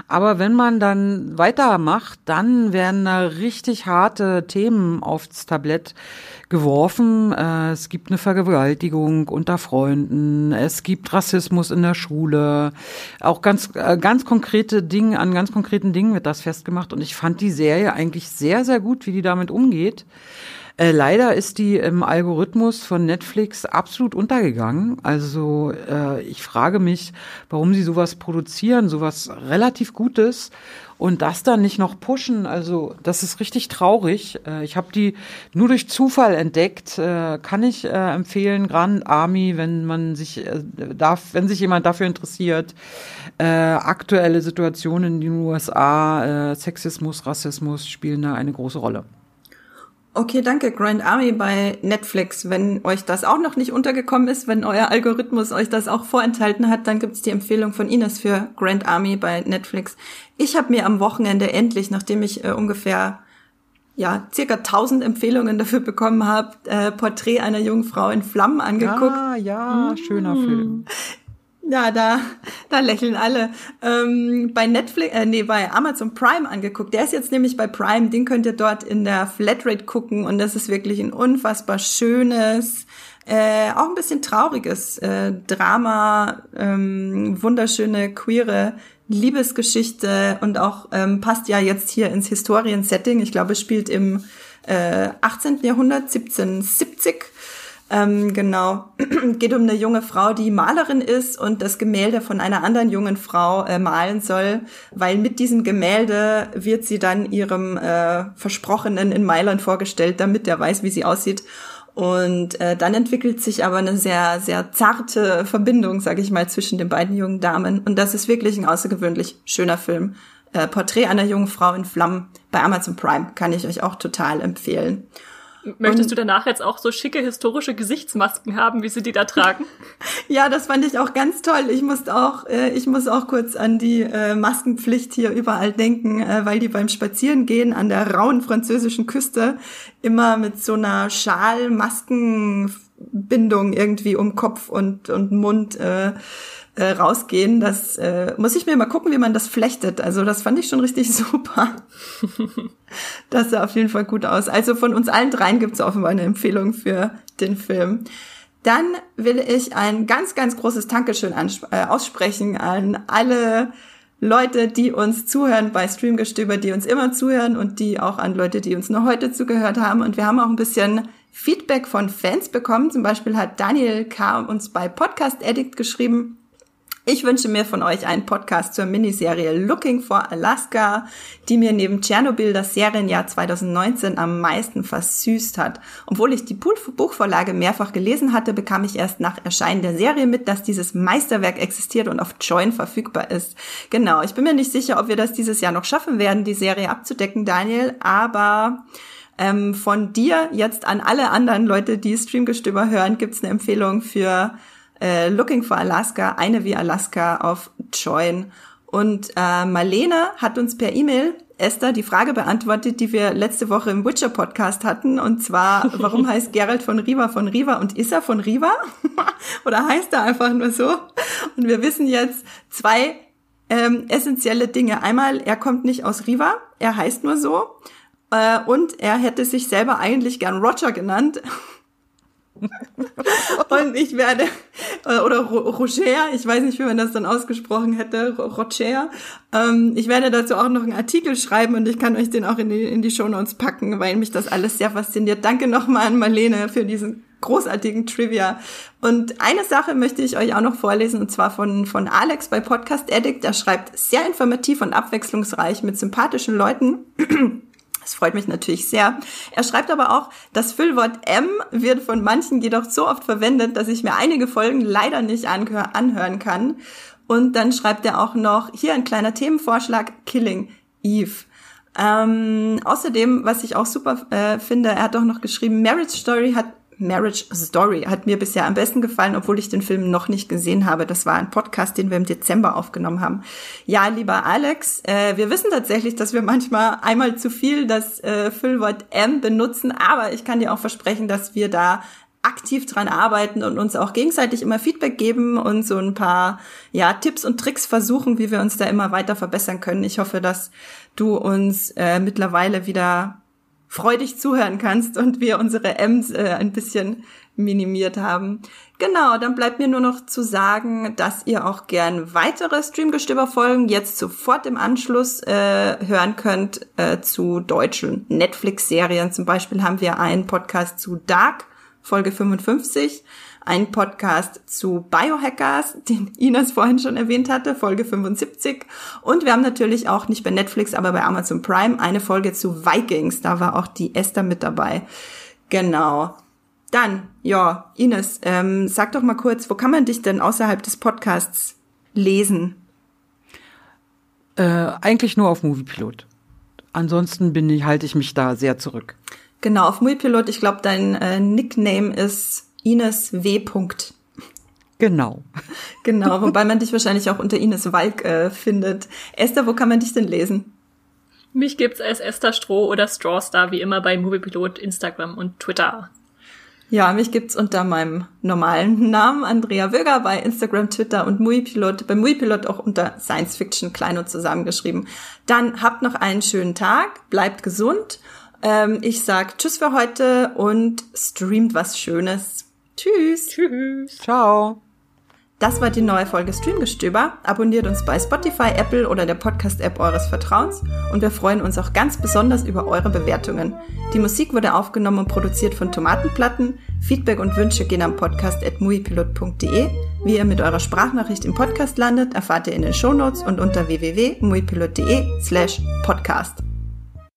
Aber wenn man dann weitermacht, dann werden da richtig harte Themen aufs Tablett geworfen. Äh, es gibt eine Vergewaltigung unter Freunden. Es gibt Rassismus in der Schule. Auch ganz, äh, ganz konkrete Dinge, an ganz konkreten Dingen wird das festgemacht. Und ich fand die Serie eigentlich sehr, sehr gut, wie die damit umgeht. Äh, leider ist die im Algorithmus von Netflix absolut untergegangen. Also äh, ich frage mich, warum sie sowas produzieren, sowas relativ Gutes und das dann nicht noch pushen. Also das ist richtig traurig. Äh, ich habe die nur durch Zufall entdeckt. Äh, kann ich äh, empfehlen, Grand Army, wenn man sich äh, darf, wenn sich jemand dafür interessiert. Aktuelle Situationen in den USA, Sexismus, Rassismus spielen da eine große Rolle. Okay, danke. Grand Army bei Netflix. Wenn euch das auch noch nicht untergekommen ist, wenn euer Algorithmus euch das auch vorenthalten hat, dann gibt's die Empfehlung von Ines für Grand Army bei Netflix. Ich habe mir am Wochenende endlich, nachdem ich äh, ungefähr ja circa 1000 Empfehlungen dafür bekommen habe, äh, Porträt einer jungen Frau in Flammen angeguckt. Ah, ja, schöner mm. Film. Ja, da, da lächeln alle. Ähm, bei Netflix, äh, nee, bei Amazon Prime angeguckt. Der ist jetzt nämlich bei Prime, den könnt ihr dort in der Flatrate gucken und das ist wirklich ein unfassbar schönes, äh, auch ein bisschen trauriges äh, Drama, ähm, wunderschöne queere Liebesgeschichte und auch ähm, passt ja jetzt hier ins Historiensetting. Ich glaube, spielt im äh, 18. Jahrhundert, 1770 ähm, genau. *clears throat* Geht um eine junge Frau, die Malerin ist und das Gemälde von einer anderen jungen Frau äh, malen soll, weil mit diesem Gemälde wird sie dann ihrem äh, Versprochenen in Mailand vorgestellt, damit er weiß, wie sie aussieht. Und äh, dann entwickelt sich aber eine sehr, sehr zarte Verbindung, sage ich mal, zwischen den beiden jungen Damen. Und das ist wirklich ein außergewöhnlich schöner Film. Äh, Porträt einer jungen Frau in Flammen bei Amazon Prime kann ich euch auch total empfehlen. Möchtest und, du danach jetzt auch so schicke historische Gesichtsmasken haben, wie sie die da tragen? *laughs* ja, das fand ich auch ganz toll. Ich musste auch, äh, ich muss auch kurz an die äh, Maskenpflicht hier überall denken, äh, weil die beim Spazierengehen an der rauen französischen Küste immer mit so einer Schal-Maskenbindung irgendwie um Kopf und, und Mund äh, äh, rausgehen. Das äh, muss ich mir mal gucken, wie man das flechtet. Also das fand ich schon richtig *laughs* super. das sah auf jeden Fall gut aus. Also von uns allen dreien gibt es offenbar eine Empfehlung für den Film. Dann will ich ein ganz, ganz großes Dankeschön äh, aussprechen an alle Leute, die uns zuhören bei Streamgestöber, die uns immer zuhören und die auch an Leute, die uns nur heute zugehört haben. Und wir haben auch ein bisschen Feedback von Fans bekommen. Zum Beispiel hat Daniel K. uns bei Podcast Addict geschrieben. Ich wünsche mir von euch einen Podcast zur Miniserie Looking for Alaska, die mir neben Tschernobyl das Serienjahr 2019 am meisten versüßt hat. Obwohl ich die Buchvorlage mehrfach gelesen hatte, bekam ich erst nach Erscheinen der Serie mit, dass dieses Meisterwerk existiert und auf Join verfügbar ist. Genau, ich bin mir nicht sicher, ob wir das dieses Jahr noch schaffen werden, die Serie abzudecken, Daniel, aber ähm, von dir jetzt an alle anderen Leute, die Streamgestöber hören, gibt's eine Empfehlung für äh, Looking for Alaska, eine wie Alaska auf Join. Und äh, Marlene hat uns per E-Mail Esther die Frage beantwortet, die wir letzte Woche im Witcher Podcast hatten. Und zwar, *laughs* warum heißt Gerald von Riva von Riva und ist er von Riva? *laughs* Oder heißt er einfach nur so? Und wir wissen jetzt zwei ähm, essentielle Dinge. Einmal, er kommt nicht aus Riva, er heißt nur so. Äh, und er hätte sich selber eigentlich gern Roger genannt. *laughs* *laughs* und ich werde, äh, oder Roger, ich weiß nicht, wie man das dann ausgesprochen hätte, Roger. Ähm, ich werde dazu auch noch einen Artikel schreiben und ich kann euch den auch in die, in die Shownotes packen, weil mich das alles sehr fasziniert. Danke nochmal an Marlene für diesen großartigen Trivia. Und eine Sache möchte ich euch auch noch vorlesen, und zwar von, von Alex bei Podcast Addict. Der schreibt sehr informativ und abwechslungsreich mit sympathischen Leuten. *clears throat* Das freut mich natürlich sehr. Er schreibt aber auch, das Füllwort M wird von manchen jedoch so oft verwendet, dass ich mir einige Folgen leider nicht anhören kann. Und dann schreibt er auch noch, hier ein kleiner Themenvorschlag, Killing Eve. Ähm, außerdem, was ich auch super äh, finde, er hat auch noch geschrieben, Marriage Story hat Marriage Story hat mir bisher am besten gefallen, obwohl ich den Film noch nicht gesehen habe. Das war ein Podcast, den wir im Dezember aufgenommen haben. Ja, lieber Alex, äh, wir wissen tatsächlich, dass wir manchmal einmal zu viel das äh, Füllwort M benutzen, aber ich kann dir auch versprechen, dass wir da aktiv dran arbeiten und uns auch gegenseitig immer Feedback geben und so ein paar ja Tipps und Tricks versuchen, wie wir uns da immer weiter verbessern können. Ich hoffe, dass du uns äh, mittlerweile wieder freudig zuhören kannst und wir unsere M's äh, ein bisschen minimiert haben. Genau, dann bleibt mir nur noch zu sagen, dass ihr auch gern weitere Streamgestöber-Folgen jetzt sofort im Anschluss äh, hören könnt äh, zu deutschen Netflix-Serien. Zum Beispiel haben wir einen Podcast zu Dark, Folge 55 ein Podcast zu Biohackers, *laughs* den Ines vorhin schon erwähnt hatte, Folge 75. Und wir haben natürlich auch nicht bei Netflix, aber bei Amazon Prime eine Folge zu Vikings. Da war auch die Esther mit dabei. Genau. Dann, ja, Ines, ähm, sag doch mal kurz, wo kann man dich denn außerhalb des Podcasts lesen? Äh, eigentlich nur auf Moviepilot. Ansonsten bin ich, halte ich mich da sehr zurück. Genau, auf Moviepilot. Ich glaube, dein äh, Nickname ist Ines W. Genau. *laughs* Genau, wobei man dich wahrscheinlich auch unter Ines Walk äh, findet. Esther, wo kann man dich denn lesen? Mich gibt's als Esther Stroh oder Strawstar wie immer bei Moviepilot, Instagram und Twitter. Ja, mich gibt's unter meinem normalen Namen Andrea Wöger bei Instagram, Twitter und Muipilot. Bei Muipilot auch unter Science Fiction klein und zusammengeschrieben. Dann habt noch einen schönen Tag, bleibt gesund. Ähm, ich sag Tschüss für heute und streamt was Schönes. Tschüss. Tschüss. Ciao. Das war die neue Folge Streamgestöber. Abonniert uns bei Spotify, Apple oder der Podcast-App eures Vertrauens und wir freuen uns auch ganz besonders über eure Bewertungen. Die Musik wurde aufgenommen und produziert von Tomatenplatten. Feedback und Wünsche gehen am Podcast at muipilot.de. Wie ihr mit eurer Sprachnachricht im Podcast landet, erfahrt ihr in den Shownotes und unter www.muipilot.de slash podcast.